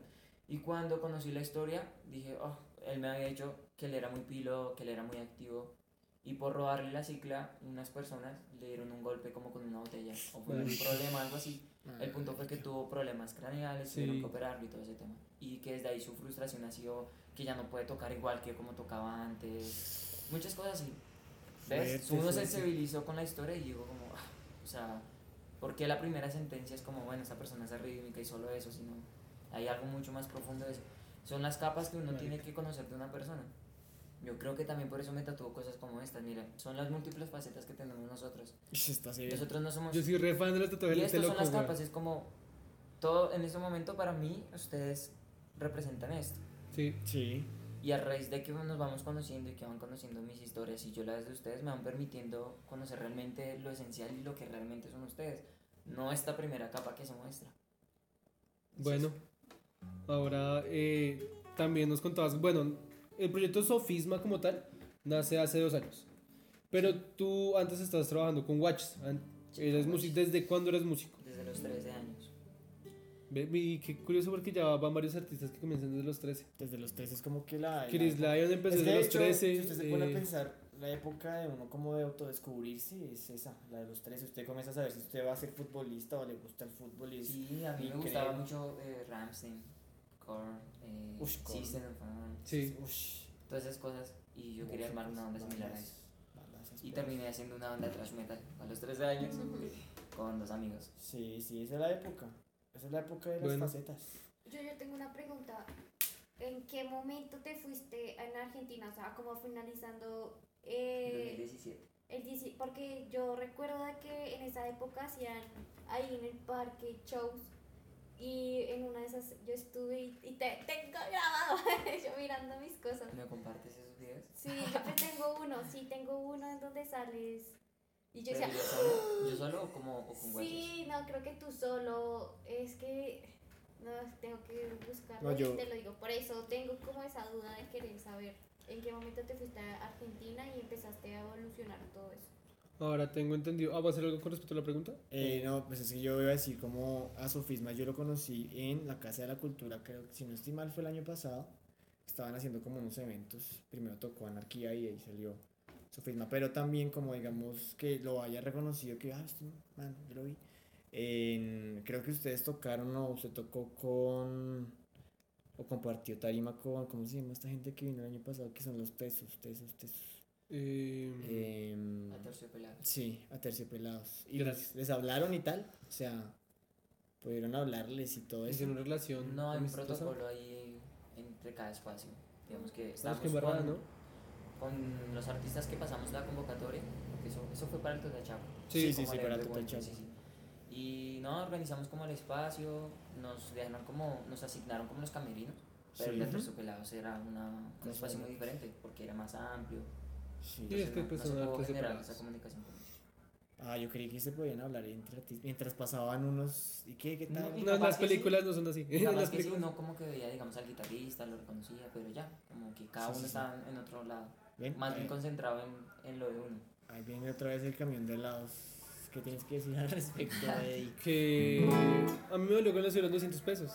Y cuando conocí la historia, dije, oh, él me había dicho que él era muy pilo, que él era muy activo. Y por robarle la cicla, unas personas le dieron un golpe como con una botella. O fue un problema, algo así. El punto fue que tuvo problemas craneales, Sí. tuvieron que operarlo y todo ese tema. Y que desde ahí su frustración ha sido que ya no puede tocar igual que como tocaba antes. Muchas cosas así. ¿Ves? Uno se sensibilizó con la historia y digo como, ah, o sea, ¿por qué la primera sentencia es como, bueno, esta persona es rítmica y solo eso, sino hay algo mucho más profundo de eso? Son las capas que uno tiene que conocer de una persona. Yo creo que también por eso me tatuó cosas como estas, mira, son las múltiples facetas que tenemos nosotros. Está así. Nosotros no somos... Yo soy re fan de los Y tatuajes de este estas son las capas, es como todo en este momento para mí ustedes representan esto. Sí. Sí. Y a raíz de que nos vamos conociendo y que van conociendo mis historias y yo las de ustedes me van permitiendo conocer realmente lo esencial y lo que realmente son ustedes. No esta primera capa que se muestra. Bueno, ahora eh, también nos contabas, bueno, el proyecto Sofisma como tal nace hace dos años. Pero tú antes estabas trabajando con Watches. Eres músico. ¿Desde cuándo eres músico? Desde los 13 años. Ve- Y qué curioso porque ya van varios artistas que comienzan desde los 13. Desde los 13 es como que la. la- Chris Lion empezó Es que desde de los hecho, 13. Si usted se pone a eh, pensar, la época de uno como de autodescubrirse es esa, la de los 13. Usted comienza a saber si usted va a ser futbolista o le gusta el fútbol. Y Sí, a mí me gustaba mucho eh, Ramstein, Korn, eh. System of Sí. Ush, todas esas cosas. Y yo quería armar una banda similar a eso. Y terminé haciendo una banda thrash metal a los 13 años con dos amigos. Sí, sí, esa es la época. Esa es la época de las Bueno. facetas. Yo, yo tengo una pregunta. ¿En qué momento te fuiste en Argentina? O sea, como finalizando eh, 2017. el 10 porque yo recuerdo de que en esa época hacían ahí en el parque shows y en una de esas yo estuve y, y te tengo grabado yo mirando mis cosas. ¿Me compartes esos videos? Sí, yo te tengo uno, sí, tengo uno en donde sales y yo decía, yo solo, yo solo o como o con sí, no, creo que tú solo, es que No, tengo que buscarlo No, y yo- te lo digo. Por eso tengo como esa duda de querer saber en qué momento te fuiste a Argentina y empezaste a evolucionar todo eso. Ahora tengo entendido. Ah, ¿va a hacer algo con respecto a la pregunta? Eh, no, pues es que yo iba a decir como a Sofisma yo lo conocí en la Casa de la Cultura, creo que si no estoy mal fue el año pasado. Estaban haciendo como unos eventos. Primero tocó Anarquía y ahí salió Sofisma, pero también como digamos que lo haya reconocido que, ah, este man, yo lo vi. Creo que ustedes tocaron o usted tocó con o compartió tarima con, ¿cómo se llama esta gente que vino el año pasado? Que son los tesos, tesos, tesos. Eh, Em, Aterciopelados. Sí, a terciopelados. Y les, les hablaron y tal. O sea, pudieron hablarles y todo eso. una relación. No hay un amistosa. protocolo ahí entre cada espacio. Digamos que estamos que embarrada, con, ¿no? con los artistas que pasamos la convocatoria, porque eso, eso fue para el Totachapa. Sí, sí, sí, el para el evento, Totachapa. sí, sí. Y no, organizamos como el espacio, nos dejaron como, nos asignaron como los camerinos, pero Sí. el de Aterciopelados era una, un espacio muy diferente, porque era más amplio. Sí. Sí, es que no, pues no artes generar esa comunicación con ellos. Ah, yo creí que se podían hablar entre artistas. Mientras pasaban unos. ¿Y qué? ¿Qué tal? No, No, las que sí. películas no son así. Las Además que sí, películas. uno como que veía, digamos, al guitarrista, lo reconocía, pero ya, como que cada Sí, uno sí, sí. estaba en otro lado. Ven, Más bien ahí, concentrado en, en lo de uno. ahí viene otra vez el camión de helados. ¿Qué tienes que decir al respecto de ahí? Que a mí me dolió con los 200 pesos.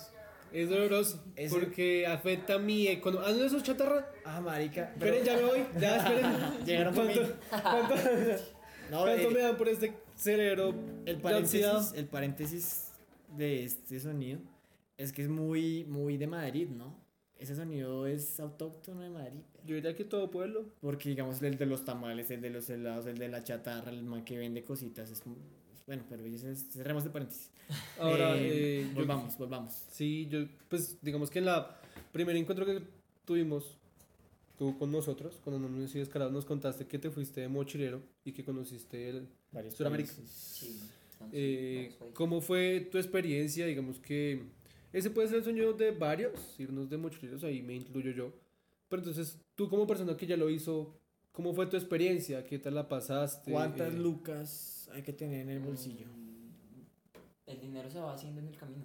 Es doloroso. Ese- Porque afecta mi economía. ¿Ah, no eso es chatarra? Ah, marica. Esperen, ya me voy. Ya, esperen. Llegaron por mí. ¿Cuánto, No, cuánto eh, me dan por este cerebro? el paréntesis, el paréntesis de este sonido es que es muy, muy de Madrid, ¿no? Ese sonido es autóctono de Madrid. Yo diría que todo pueblo. Porque, digamos, el de los tamales, el de los helados, el de la chatarra, el man que vende cositas. Es, bueno, pero eso es, cerremos de paréntesis. Ahora, Eh, eh, yo- volvamos, volvamos. Sí, yo, pues digamos que en la primer encuentro que tuvimos, tú con nosotros, con Anónimos y Descarados, nos contaste que te fuiste de mochilero y que conociste el... Varios Suramérica. países. Sí, Eh. ¿Cómo fue tu experiencia? Digamos que ese puede ser el sueño de varios, irnos de mochileros, ahí me incluyo yo. Pero entonces, tú como persona que ya lo hizo, ¿cómo fue tu experiencia? ¿Qué tal la pasaste? ¿Cuántas Eh, lucas hay que tener en el bolsillo? El dinero se va haciendo en el camino.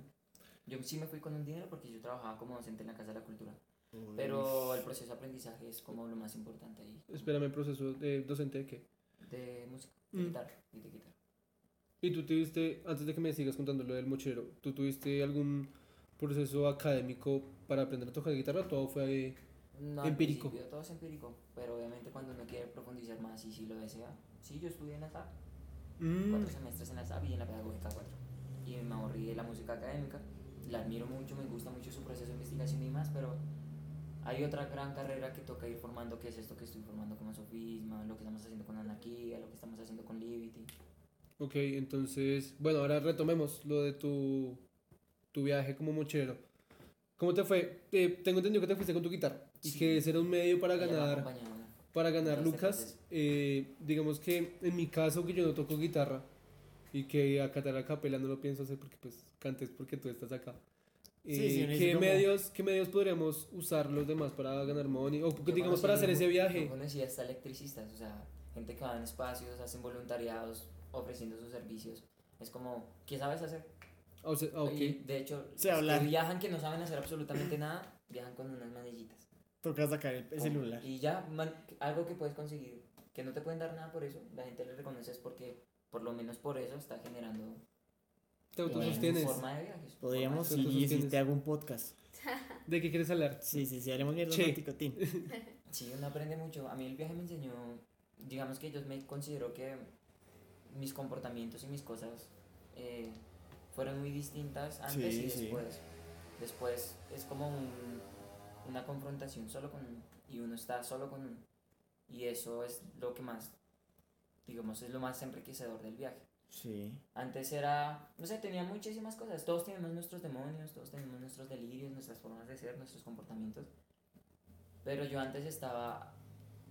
Yo sí me fui con un dinero porque yo trabajaba como docente en la Casa de la Cultura. Pero el proceso de aprendizaje es como lo más importante ahí. Espérame, proceso de docente de qué? De música, de Mm. guitarra y de guitarra. Y tú tuviste, antes de que me sigas contando lo del mochilero, ¿tú tuviste algún proceso académico para aprender a tocar guitarra? o ¿Todo fue No, Empírico. todo es empírico, pero obviamente cuando uno quiere profundizar más y si lo desea. Sí, yo estudié en la SAP, Mm, cuatro semestres en la SAP y en la Pedagógica 4. Y me aburrí de la música académica. La admiro mucho, me gusta mucho su proceso de investigación y más, pero hay otra gran carrera que toca ir formando, que es esto que estoy formando como Sofisma, lo que estamos haciendo con Anarquía, lo que estamos haciendo con Liberty. Ok, entonces, bueno, ahora retomemos lo de tu, tu viaje como mochilero. ¿Cómo te fue? Eh, tengo entendido que te fuiste con tu guitarra y Sí. que ese era un medio para ganar, para ganar Este lucas. Eh, digamos que en mi caso que yo no toco guitarra y que a cantar a capela no lo pienso hacer porque pues cantes porque tú estás acá. Sí, Eh, sí, ¿qué, como- medios, ¿Qué medios podríamos usar los demás para ganar money? O Yo digamos para hacer ese Yo viaje. conocí hasta electricistas, o sea, gente que va en espacios, hacen voluntariados, ofreciendo sus servicios. Es como, ¿qué sabes hacer? O sea, ah, ok. Y de hecho, Sé los que viajan que no saben hacer absolutamente nada, viajan con unas manillitas. Toca sacar el, el celular. Y ya, man- algo que puedes conseguir, que no te pueden dar nada por eso, la gente le reconoce es porque, por lo menos por eso, está generando Te autosostienes. forma de viajes. Podríamos, forma sí, si te hago un podcast. ¿De qué quieres hablar? Sí, sí, sí, haremos mierda con ticotín. Sí, uno aprende mucho. A mí el viaje me enseñó, digamos que yo me considero que mis comportamientos y mis cosas eh, fueron muy distintas antes Sí, y sí. después. Después es como un- una confrontación solo con uno y uno está solo con uno. Y eso es lo que más, digamos, es lo más enriquecedor del viaje. Sí. Antes era, no sé, tenía muchísimas cosas. Todos tenemos nuestros demonios, todos tenemos nuestros delirios, nuestras formas de ser, nuestros comportamientos. Pero yo antes estaba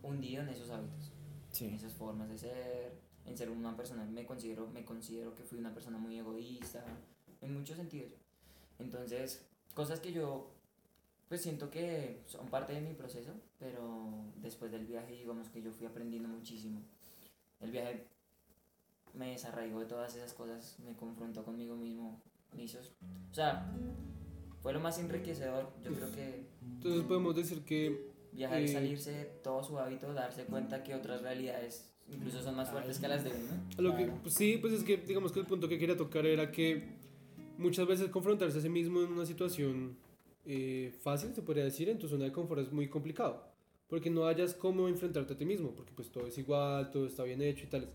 hundido en esos hábitos, en Sí. esas formas de ser, en ser una persona. Me considero, me considero que fui una persona muy egoísta, en muchos sentidos. Entonces, cosas que yo, pues siento que son parte de mi proceso, pero después del viaje, digamos que yo fui aprendiendo muchísimo. El viaje me desarraigó de todas esas cosas, me confrontó conmigo mismo, me hizo, o sea, fue lo más enriquecedor. Yo creo que Entonces podemos decir que viajar Eh, es salirse de todo su hábito, darse cuenta que otras realidades incluso son más fuertes que las de uno. Lo que, pues sí, pues es que digamos que el punto que quería tocar era que muchas veces confrontarse a sí mismo en una situación eh, fácil, se podría decir, en tu zona de confort es muy complicado. Porque no hayas cómo enfrentarte a ti mismo, porque pues todo es igual, todo está bien hecho y tales.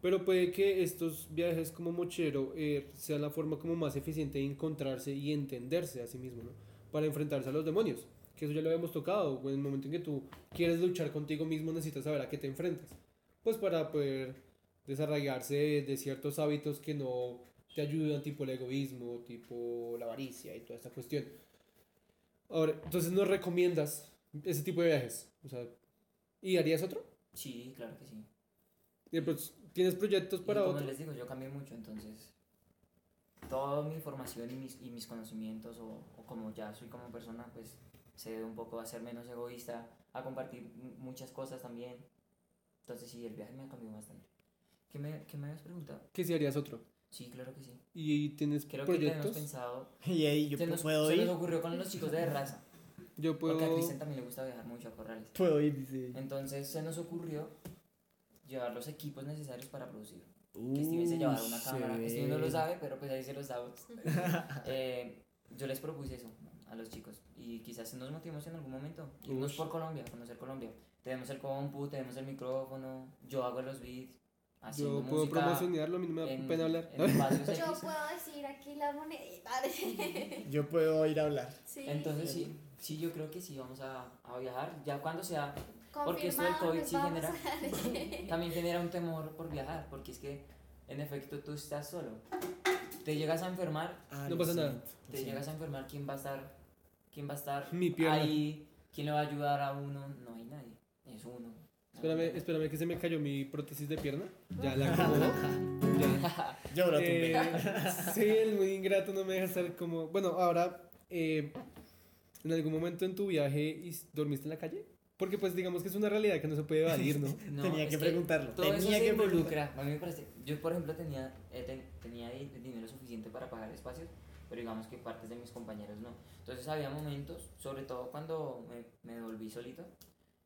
Pero puede que estos viajes como mochero eh, sean la forma como más eficiente de encontrarse y entenderse a sí mismo, ¿no? Para enfrentarse a los demonios. Que eso ya lo habíamos tocado, en el momento en que tú quieres luchar contigo mismo necesitas saber a qué te enfrentas. Pues para poder desarraigarse de, de ciertos hábitos que no te ayudan, tipo el egoísmo, tipo la avaricia y toda esta cuestión. Ahora, entonces nos recomiendas ese tipo de viajes. O sea, ¿y harías otro? Sí, claro que sí. Y, pues, ¿Tienes proyectos Y para como otro? les digo, yo cambié mucho, entonces toda mi formación y mis, y mis conocimientos, o, o como ya soy como persona, pues se debe un poco a ser menos egoísta, a compartir muchas cosas también. Entonces sí, el viaje me ha cambiado bastante. ¿Qué me, qué me habías preguntado? ¿Que si harías otro? Sí, claro que sí. ¿Y tienes Creo que tenemos proyectos? pensado... Y ahí yo se nos, puedo se ir. nos ocurrió con los chicos de raza, Yo puedo... porque a Cristian también le gusta viajar mucho a Corrales. Puedo ir, dice. Entonces se nos ocurrió llevar los equipos necesarios para producir. Uh, que Steven se llevara una cámara. Steven no lo ve. sabe, pero pues ahí se los damos. Eh, yo les propuse eso a los chicos y quizás nos motivemos en algún momento. Irnos Ush. por Colombia, conocer Colombia. Tenemos el compu, tenemos el micrófono, yo hago los beats, Yo puedo promocionarlo, a mí no me da en, pena hablar. en Yo puedo decir aquí la monedita. Yo puedo ir a hablar. sí. Entonces sí, sí, yo creo que sí vamos a, a viajar, ya cuando sea, porque esto del Confirmado, COVID sí genera, también genera un temor por viajar, porque es que en efecto tú estás solo. Te llegas a enfermar Ah, No pasa nada. te siento. llegas a enfermar, ¿quién va a estar? ¿Quién va a estar Mi pierna. ahí? ¿Quién le va a ayudar a uno? No hay nadie. Es uno. Espérame, espérame que se me cayó mi prótesis de pierna. Ya la acomodo. ya. Yo tumbé. Eh, sí, es muy ingrato, no me deja estar como... Bueno, ahora, eh, ¿en algún momento en tu viaje is- dormiste en la calle? Porque pues digamos que es una realidad que no se puede evadir, ¿no? No, Tenía que preguntarlo, Todo eso tenía se que involucra. A mí me parece. Yo, por ejemplo, tenía, eh, ten- tenía ahí el dinero suficiente para pagar espacios, pero digamos que partes de mis compañeros no. Entonces había momentos, sobre todo cuando me, me volví solito,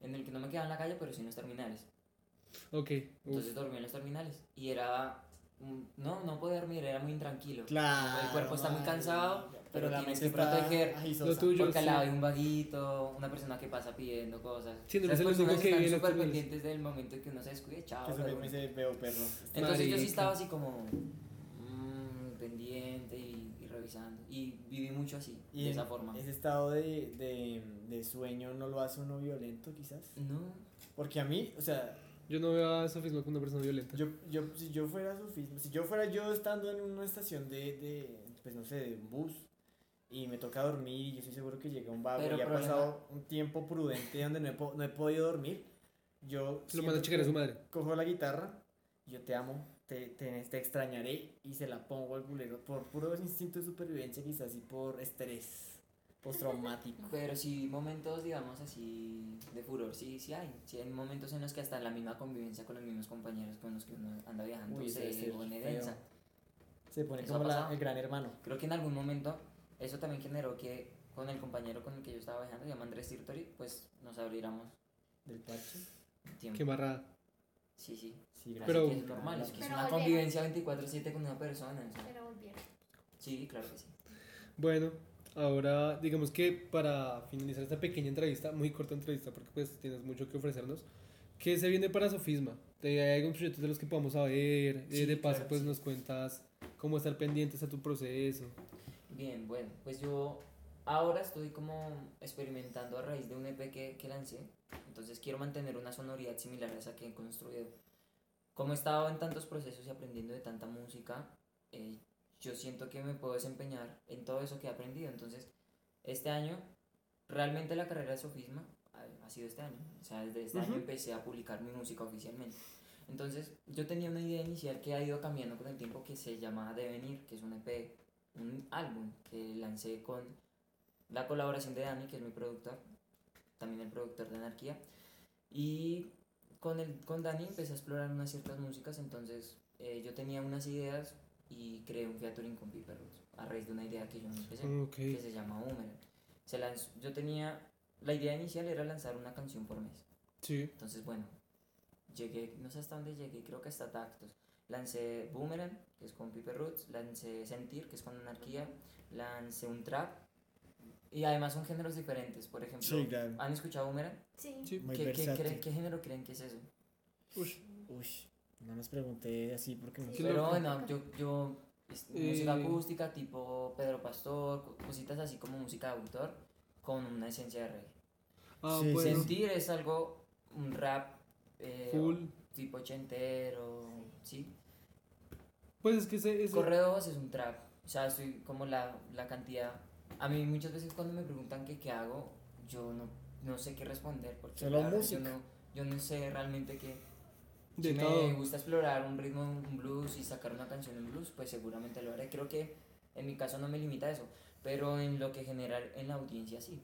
en el que no me quedaba en la calle, pero sí en los terminales. Ok. uf. Entonces dormí en los terminales y era. No, no podía dormir, era muy intranquilo. Claro. El cuerpo está muy marica, cansado, pero la tienes que proteger ahí Lo tuyo. Porque al lado hay un vaguito, una persona que pasa pidiendo cosas. Sí, no Las personas que están en súper pendientes del momento que uno se descuide, chao. Que eso huevón. me dice veo perro. Entonces yo sí Marica. estaba así como mm, pendiente y, y revisando. Y viví mucho así, Y de en esa forma. Ese estado de, de, de sueño no lo hace uno violento, quizás. No, Porque a mí, o sea, Yo no veo a Sofisma como una persona violenta. yo, yo, si yo fuera sofisma, si yo fuera yo estando en una estación de, de pues no sé, de un bus y me toca dormir y yo estoy seguro que llega un vago Pero y ha problema- pasado un tiempo prudente donde no he, po- no he podido dormir, yo Se lo manda a siento checar a que su madre. cojo la guitarra, yo te amo, te, te, te extrañaré y se la pongo al culero por puro instinto de supervivencia quizás y por estrés postraumático. pero sí momentos, digamos así, de furor, sí, sí hay. Sí hay momentos en los que hasta la misma convivencia con los mismos compañeros con los que uno anda viajando Uy, eso se pone densa. Se pone Eso como la- el gran hermano. Creo que en algún momento eso también generó que con el compañero con el que yo estaba viajando, se llama Andrés Tirtori, pues nos abriéramos Del parche. tiempo. Qué barra. Sí, sí. Sí. Pero- Así que es normal, es que es una convivencia 24/7 con una persona. o sea, Pero volvieron. Sí, claro que sí. Bueno, ahora digamos que para finalizar esta pequeña entrevista, muy corta entrevista, porque pues tienes mucho que ofrecernos, ¿qué se viene para Sofisma? ¿Hay algún proyecto de los que podamos saber? Eh, Sí, de paso, claro, pues sí. nos cuentas cómo estar pendientes a tu proceso. Bien, bueno, pues yo ahora estoy como experimentando a raíz de un EP que, que lancé. Entonces quiero mantener una sonoridad similar a esa que he construido. Como he estado en tantos procesos y aprendiendo de tanta música, eh, yo siento que me puedo desempeñar en todo eso que he aprendido. Entonces, este año, realmente la carrera de sofisma ha, sido este año. O sea, desde este año empecé a publicar mi música oficialmente. Entonces, yo tenía una idea inicial que ha ido cambiando con el tiempo que se llama Devenir, que es un EP, un álbum que lancé con la colaboración de Dani, que es mi productor, también el productor de Anarquía. Y con, el, con Dani empecé a explorar unas ciertas músicas, entonces eh, yo tenía unas ideas y creé un featuring con Piper Roots a raíz de una idea que yo me empecé, Ok. que se llama Boomerang. Se lanzó, yo tenía, la idea inicial era lanzar una canción por mes. Sí. Entonces, bueno, llegué, no sé hasta dónde llegué, creo que hasta Tactos. Lancé Boomerang, que es con Piper Roots, lancé Sentir, que es con Anarquía, lancé un trap. Y además son géneros diferentes. Por ejemplo, Sí, claro. ¿han escuchado Boomerang? Sí. Sí. Muy ¿Qué, qué, creen- qué género creen que es eso? Uy, no nos pregunté así porque Sí. Pero bueno, yo, yo Eh, música acústica tipo Pedro Pastor, co- cositas así como música de autor con una esencia de reggae. Ah, Sí, bueno. Sentir es algo, un rap eh, Full. tipo ochentero, ¿sí? Pues es que ese, ese- Correos es un trap, o sea, soy como la, la cantidad. A mí muchas veces cuando me preguntan que qué hago, yo no, no sé qué responder, porque Solo música. Yo, no, yo no sé realmente qué. De si todo. me gusta explorar un ritmo, un blues y sacar una canción en blues, pues seguramente lo haré. Creo que en mi caso no me limita a eso, pero en lo que genera en la audiencia sí.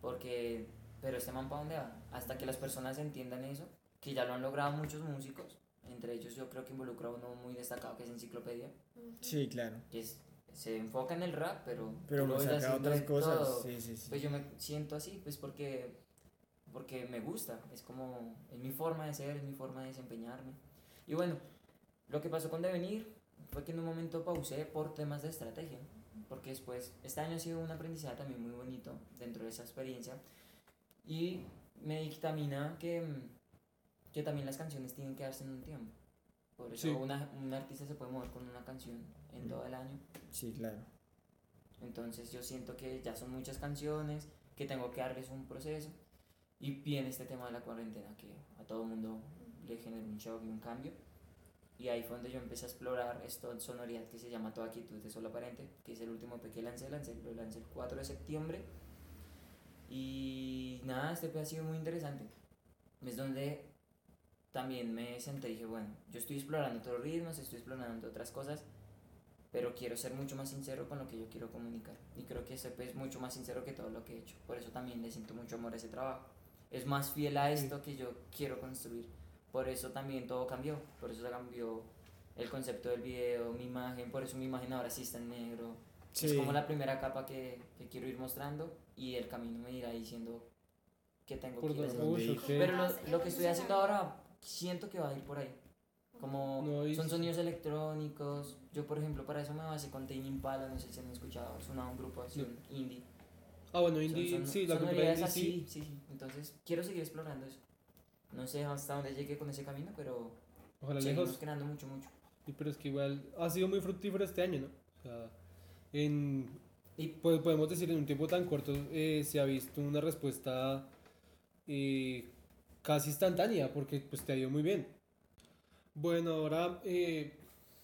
Porque, pero este man para dónde va? Hasta que las personas entiendan eso, que ya lo han logrado muchos músicos, entre ellos yo creo que involucra a uno muy destacado que es Enciclopedia, Sí, claro. que es, se enfoca en el rap, pero, Pero lo saca otras cosas. todo. Sí, sí, sí. Pues yo me siento así, pues porque, porque me gusta, es como, es mi forma de ser, es mi forma de desempeñarme. Y bueno, lo que pasó con Devenir fue que en un momento pausé por temas de estrategia, porque después, este año ha sido un aprendizaje también muy bonito dentro de esa experiencia, y me dictamina que, mm, que también las canciones tienen que darse en un tiempo. Por eso Sí. una, un artista se puede mover con una canción en todo el año. Sí, claro. Entonces yo siento que ya son muchas canciones, que tengo que darles un proceso. Y viene este tema de la cuarentena que a todo el mundo le generó un shock y un cambio. Y ahí fue donde yo empecé a explorar esta sonoridad que se llama Toda Quietud de Solo Aparente, que es el último EP que lancé, lo lancé el 4 de septiembre. Y nada, este EP ha sido muy interesante. Es donde también me senté y dije, bueno, yo estoy explorando otros ritmos, estoy explorando otras cosas, pero quiero ser mucho más sincero con lo que yo quiero comunicar. Y creo que ese EP es mucho más sincero que todo lo que he hecho. Por eso también le siento mucho amor a ese trabajo. Es más fiel a esto que yo quiero construir. Por eso también todo cambió. Por eso cambió el concepto del video, mi imagen. Por eso mi imagen ahora sí está en negro. Es Sí. como la primera capa que, que quiero ir mostrando y el camino me irá diciendo qué tengo Por que ir haciendo. Uy, ok. Pero lo, lo que estoy haciendo ahora siento que va a ir por ahí. Como No, y- son sonidos electrónicos. Yo, por ejemplo, para eso me basé con Tame Impala, no sé si han escuchado, es una un grupo así, un indie. Ah, bueno, Son- indie, son- sí, la cultura indie así, sí. sí, sí. Entonces, quiero seguir explorando eso. No sé hasta dónde llegué con ese camino, pero Ojalá lejos. creando mucho, mucho. Y pero es que igual ha sido muy fructífero este año, ¿no? O sea, en, Y pues podemos decir en un tiempo tan corto eh, se ha visto una respuesta eh, casi instantánea porque pues te ha ido muy bien. Bueno, ahora eh,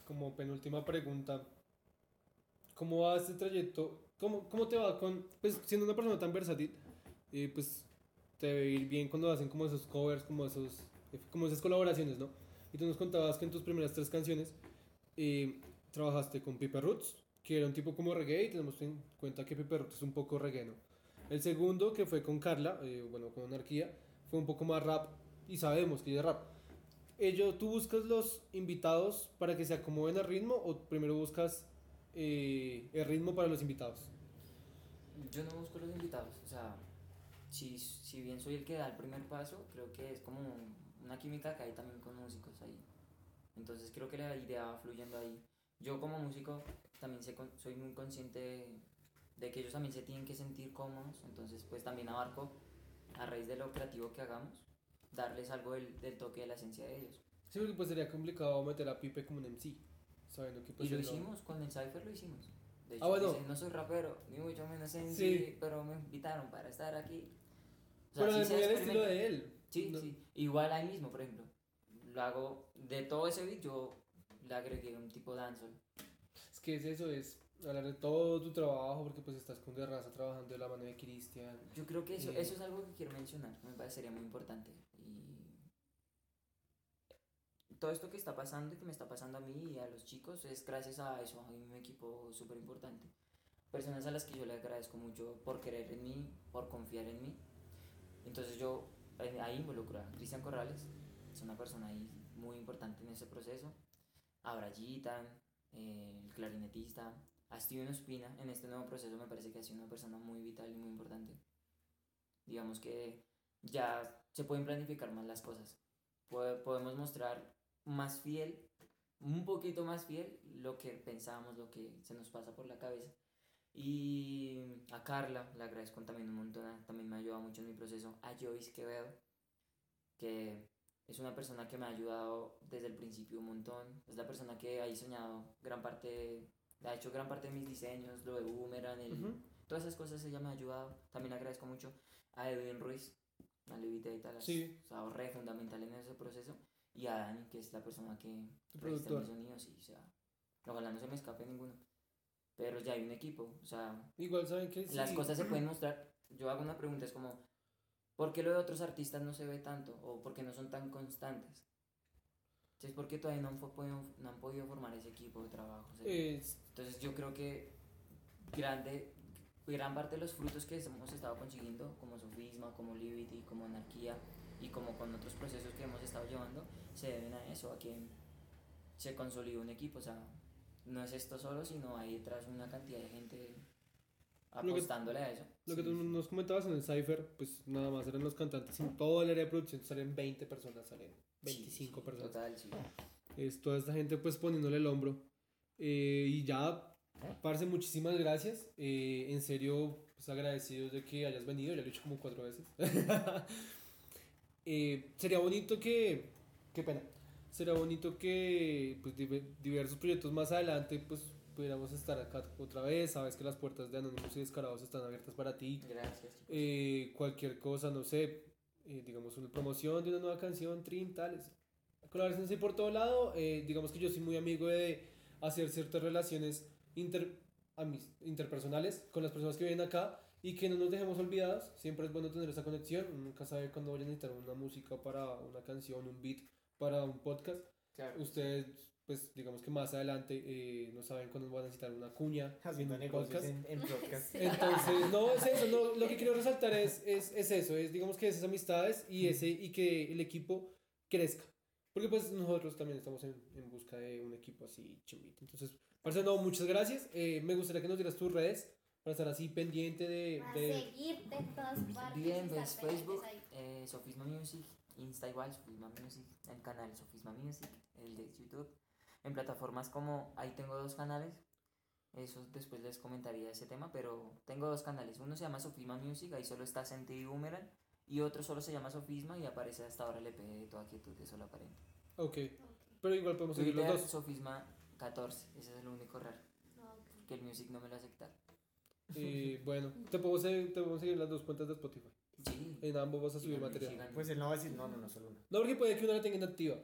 como penúltima pregunta, ¿cómo va este trayecto? ¿Cómo, cómo te va con, pues siendo una persona tan versátil, eh, pues te debe ir bien cuando hacen como esos covers, como, esos, como esas colaboraciones, ¿no? Y tú nos contabas que en tus primeras tres canciones eh, trabajaste con Piper Roots, que era un tipo como reggae, y tenemos en cuenta que Piper Roots es un poco reggae, ¿no? El segundo, que fue con Carla, eh, bueno, con Anarquía, fue un poco más rap, y sabemos que es rap. Ello, ¿Tú buscas los invitados para que se acomoden al ritmo o primero buscas eh, el ritmo para los invitados? yo no busco los invitados, o sea, si, si bien soy el que da el primer paso, creo que es como una química que hay también con músicos ahí. Entonces creo que la idea va fluyendo ahí. Yo como músico también sé soy muy consciente de, de que ellos también se tienen que sentir cómodos, entonces pues también abarco a raíz de lo creativo que hagamos, darles algo del, del toque de la esencia de ellos. Sí, porque pues sería complicado meter a Pipe como un MC, sabiendo que pues y lo él no- hicimos, con el Cypher lo hicimos. De hecho, Ah, bueno. no soy rapero, ni mucho menos en Sí. sí, pero me invitaron para estar aquí. O sea, Pero sí muy experimenta. estilo de él. Sí, No- sí. Igual ahí mismo, por ejemplo. Lo hago de todo ese beat, yo le agregué un tipo dancehall. Es que es eso, es hablar de todo tu trabajo, porque pues estás con De Raza trabajando de la mano de Cristian. Yo creo que eso, Eh. eso es algo que quiero mencionar, me parecería muy importante. Y todo esto que está pasando y que me está pasando a mí y a los chicos es gracias a eso, a un equipo súper importante. Personas a las que yo le agradezco mucho por creer en mí, por confiar en mí. Entonces yo ahí involucro a Cristian Corrales, es una persona ahí muy importante en ese proceso. A Brayita, eh, el clarinetista, a Steven Ospina, en este nuevo proceso me parece que ha sido una persona muy vital y muy importante. Digamos que ya se pueden planificar más las cosas. Pode- podemos mostrar más fiel, un poquito más fiel, lo que pensamos, lo que se nos pasa por la cabeza. Y a Carla, le agradezco también un montón, ah, también me ha ayudado mucho en mi proceso. A Joyce Quevedo, que es una persona que me ha ayudado desde el principio un montón. Es la persona que ha diseñado gran parte, ha hecho gran parte de mis diseños, lo de Boomerang, el- Ujú. todas esas cosas ella me ha ayudado. También le agradezco mucho a Edwin Ruiz, a Levita y tal. Sí. O sea, re fundamental en ese proceso. Y a Dani, que es la persona que registra mis sonidos. Y, o sea, ojalá no se me escape ninguno. Pero ya hay un equipo. O sea, Igual saben que sí. las cosas se pueden mostrar. Yo hago una pregunta, es como, ¿por qué lo de otros artistas no se ve tanto? ¿O por qué no son tan constantes? Si Es porque todavía no han, podido, no han podido formar ese equipo de trabajo. o sea, Es- entonces yo creo que grande, gran parte de los frutos que hemos estado consiguiendo, como Sofisma, como Liberty, como Anarquía y como con otros procesos que hemos estado llevando, se deben a eso, a que se consolidó un equipo. O sea, no es esto solo, sino hay detrás una cantidad de gente que- apostándole a eso. Lo que Sí, tú sí. nos comentabas en el Cypher, pues nada más eran los cantantes. En todo el área de producción salen 20 personas, salen 25 Sí, sí, personas. Total, sí. Es toda esta gente pues poniéndole el hombro. Eh, y ya, parce, muchísimas gracias. Eh, en serio, pues agradecidos de que hayas venido. Ya lo he dicho como cuatro veces. Eh, sería bonito que... Qué pena. Sería bonito que pues, diver- diversos proyectos más adelante pues pudiéramos estar acá otra vez. Sabes que las puertas de Anonymous y Descarados están abiertas para ti. Gracias. Eh, cualquier cosa, no sé, eh, digamos una promoción de una nueva canción, trin, tales. Colaboraciones por todo lado. eh, digamos que yo soy muy amigo de hacer ciertas relaciones inter, amis- interpersonales con las personas que vienen acá y que no nos dejemos olvidados. Siempre es bueno tener esa conexión. Uno Nunca sabe cuándo vayan a necesitar una música para una canción, un beat para un podcast. Claro. Ustedes, pues digamos que más adelante eh, no saben cuándo van a necesitar una cuña en un podcast. en, en podcast. Entonces, no, es eso, no, lo que quiero resaltar es, es, es eso, es digamos que esas amistades y, ese, y que el equipo crezca. Porque pues nosotros también estamos en, en busca de un equipo así chimbito. Entonces, parce, no, muchas gracias. Eh, me gustaría que nos dieras tus redes para estar así pendiente de... Para de- seguirte en todas partes. Bien, pues Facebook, eh, Sofisma Music, Insta igual, Sofisma Music, el canal Sofisma Music, el de YouTube. En plataformas como, ahí tengo dos canales, eso después les comentaría ese tema, pero tengo dos canales. Uno se llama Sofisma Music, ahí solo está Senti y Boomerang, y otro solo se llama Sofisma y aparece hasta ahora el EP de Toda Quietud de Solo Aparente. Ok, pero igual podemos seguir los dos. Sofisma 14, ese es el único raro, No, ok. que el Music no me lo acepta. Y bueno, te podemos, seguir, te podemos seguir las dos cuentas de Spotify. Sí. En ambos vas a subir material. Pues él no va a decir, no, no, no, solo una. No, porque puede que una la tenga inactiva.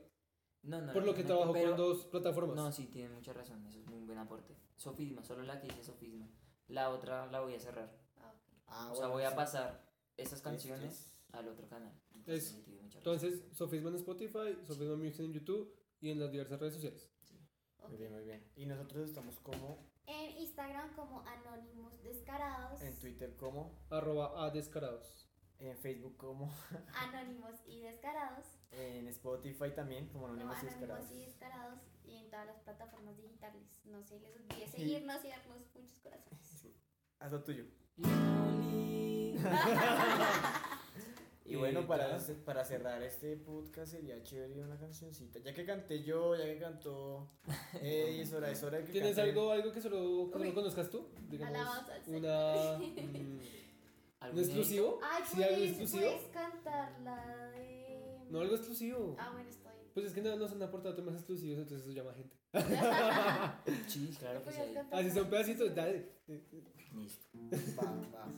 No, no, Por lo que realmente, trabajo pero- con dos plataformas. No, sí, tiene mucha razón, eso es muy buen aporte. Sofisma, solo la que dice Sofisma. La otra la voy a cerrar. Ah, ok. Ah, o sea, bueno, voy a sí. pasar esas canciones al otro canal. Es- sí, tiene mucha razón. Entonces, Sofisma en Spotify, Sofisma Music en YouTube y en las diversas redes sociales. Muy bien, muy bien. Y nosotros estamos como En Instagram como Anónimos Descarados. en Twitter como, Arroba a descarados. En Facebook como, Anónimos y Descarados. en Spotify también como Anónimos y Anónimos Descarados. y Descarados. Y en todas las plataformas digitales. No se les olvide seguirnos y darnos muchos corazones. Haz lo tuyo. Y bueno, para, ya. para cerrar este podcast sería chévere una cancioncita. Ya que canté yo, ya que cantó Eddie, es hora, es hora de que ¿Tienes canten. algo, algo que solo, que solo conozcas tú? Digamos, Alabanza al Señor. una... mm, ¿Algún ¿Un exclusivo? Ay, ¿Sí, algo exclusivo? puedes cantar la de. No, algo exclusivo. Ah, bueno, estoy. Pues es que no nos han aportado temas exclusivos, entonces eso llama gente. Sí, claro que sí. Así son la- pedacitos, dale. Listo. Va, va.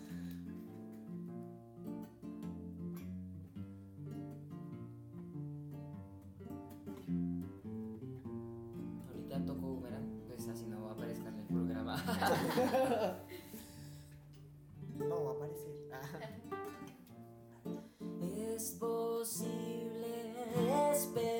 Ahorita toco Boomerang, pues así no va a aparecer en el programa. No va a aparecer. Es posible despertar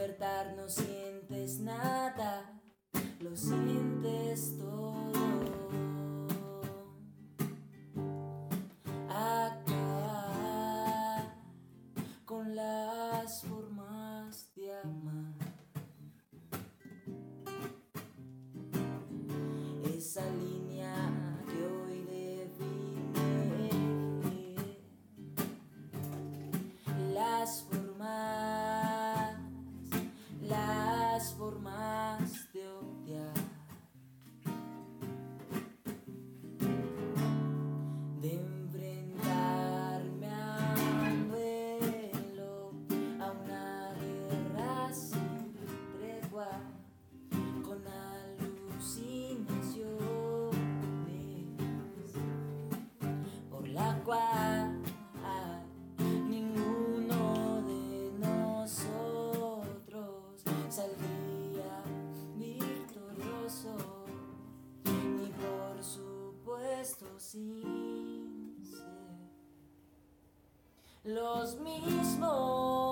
despertar no sientes nada, lo sientes todo. sin ser los mismos.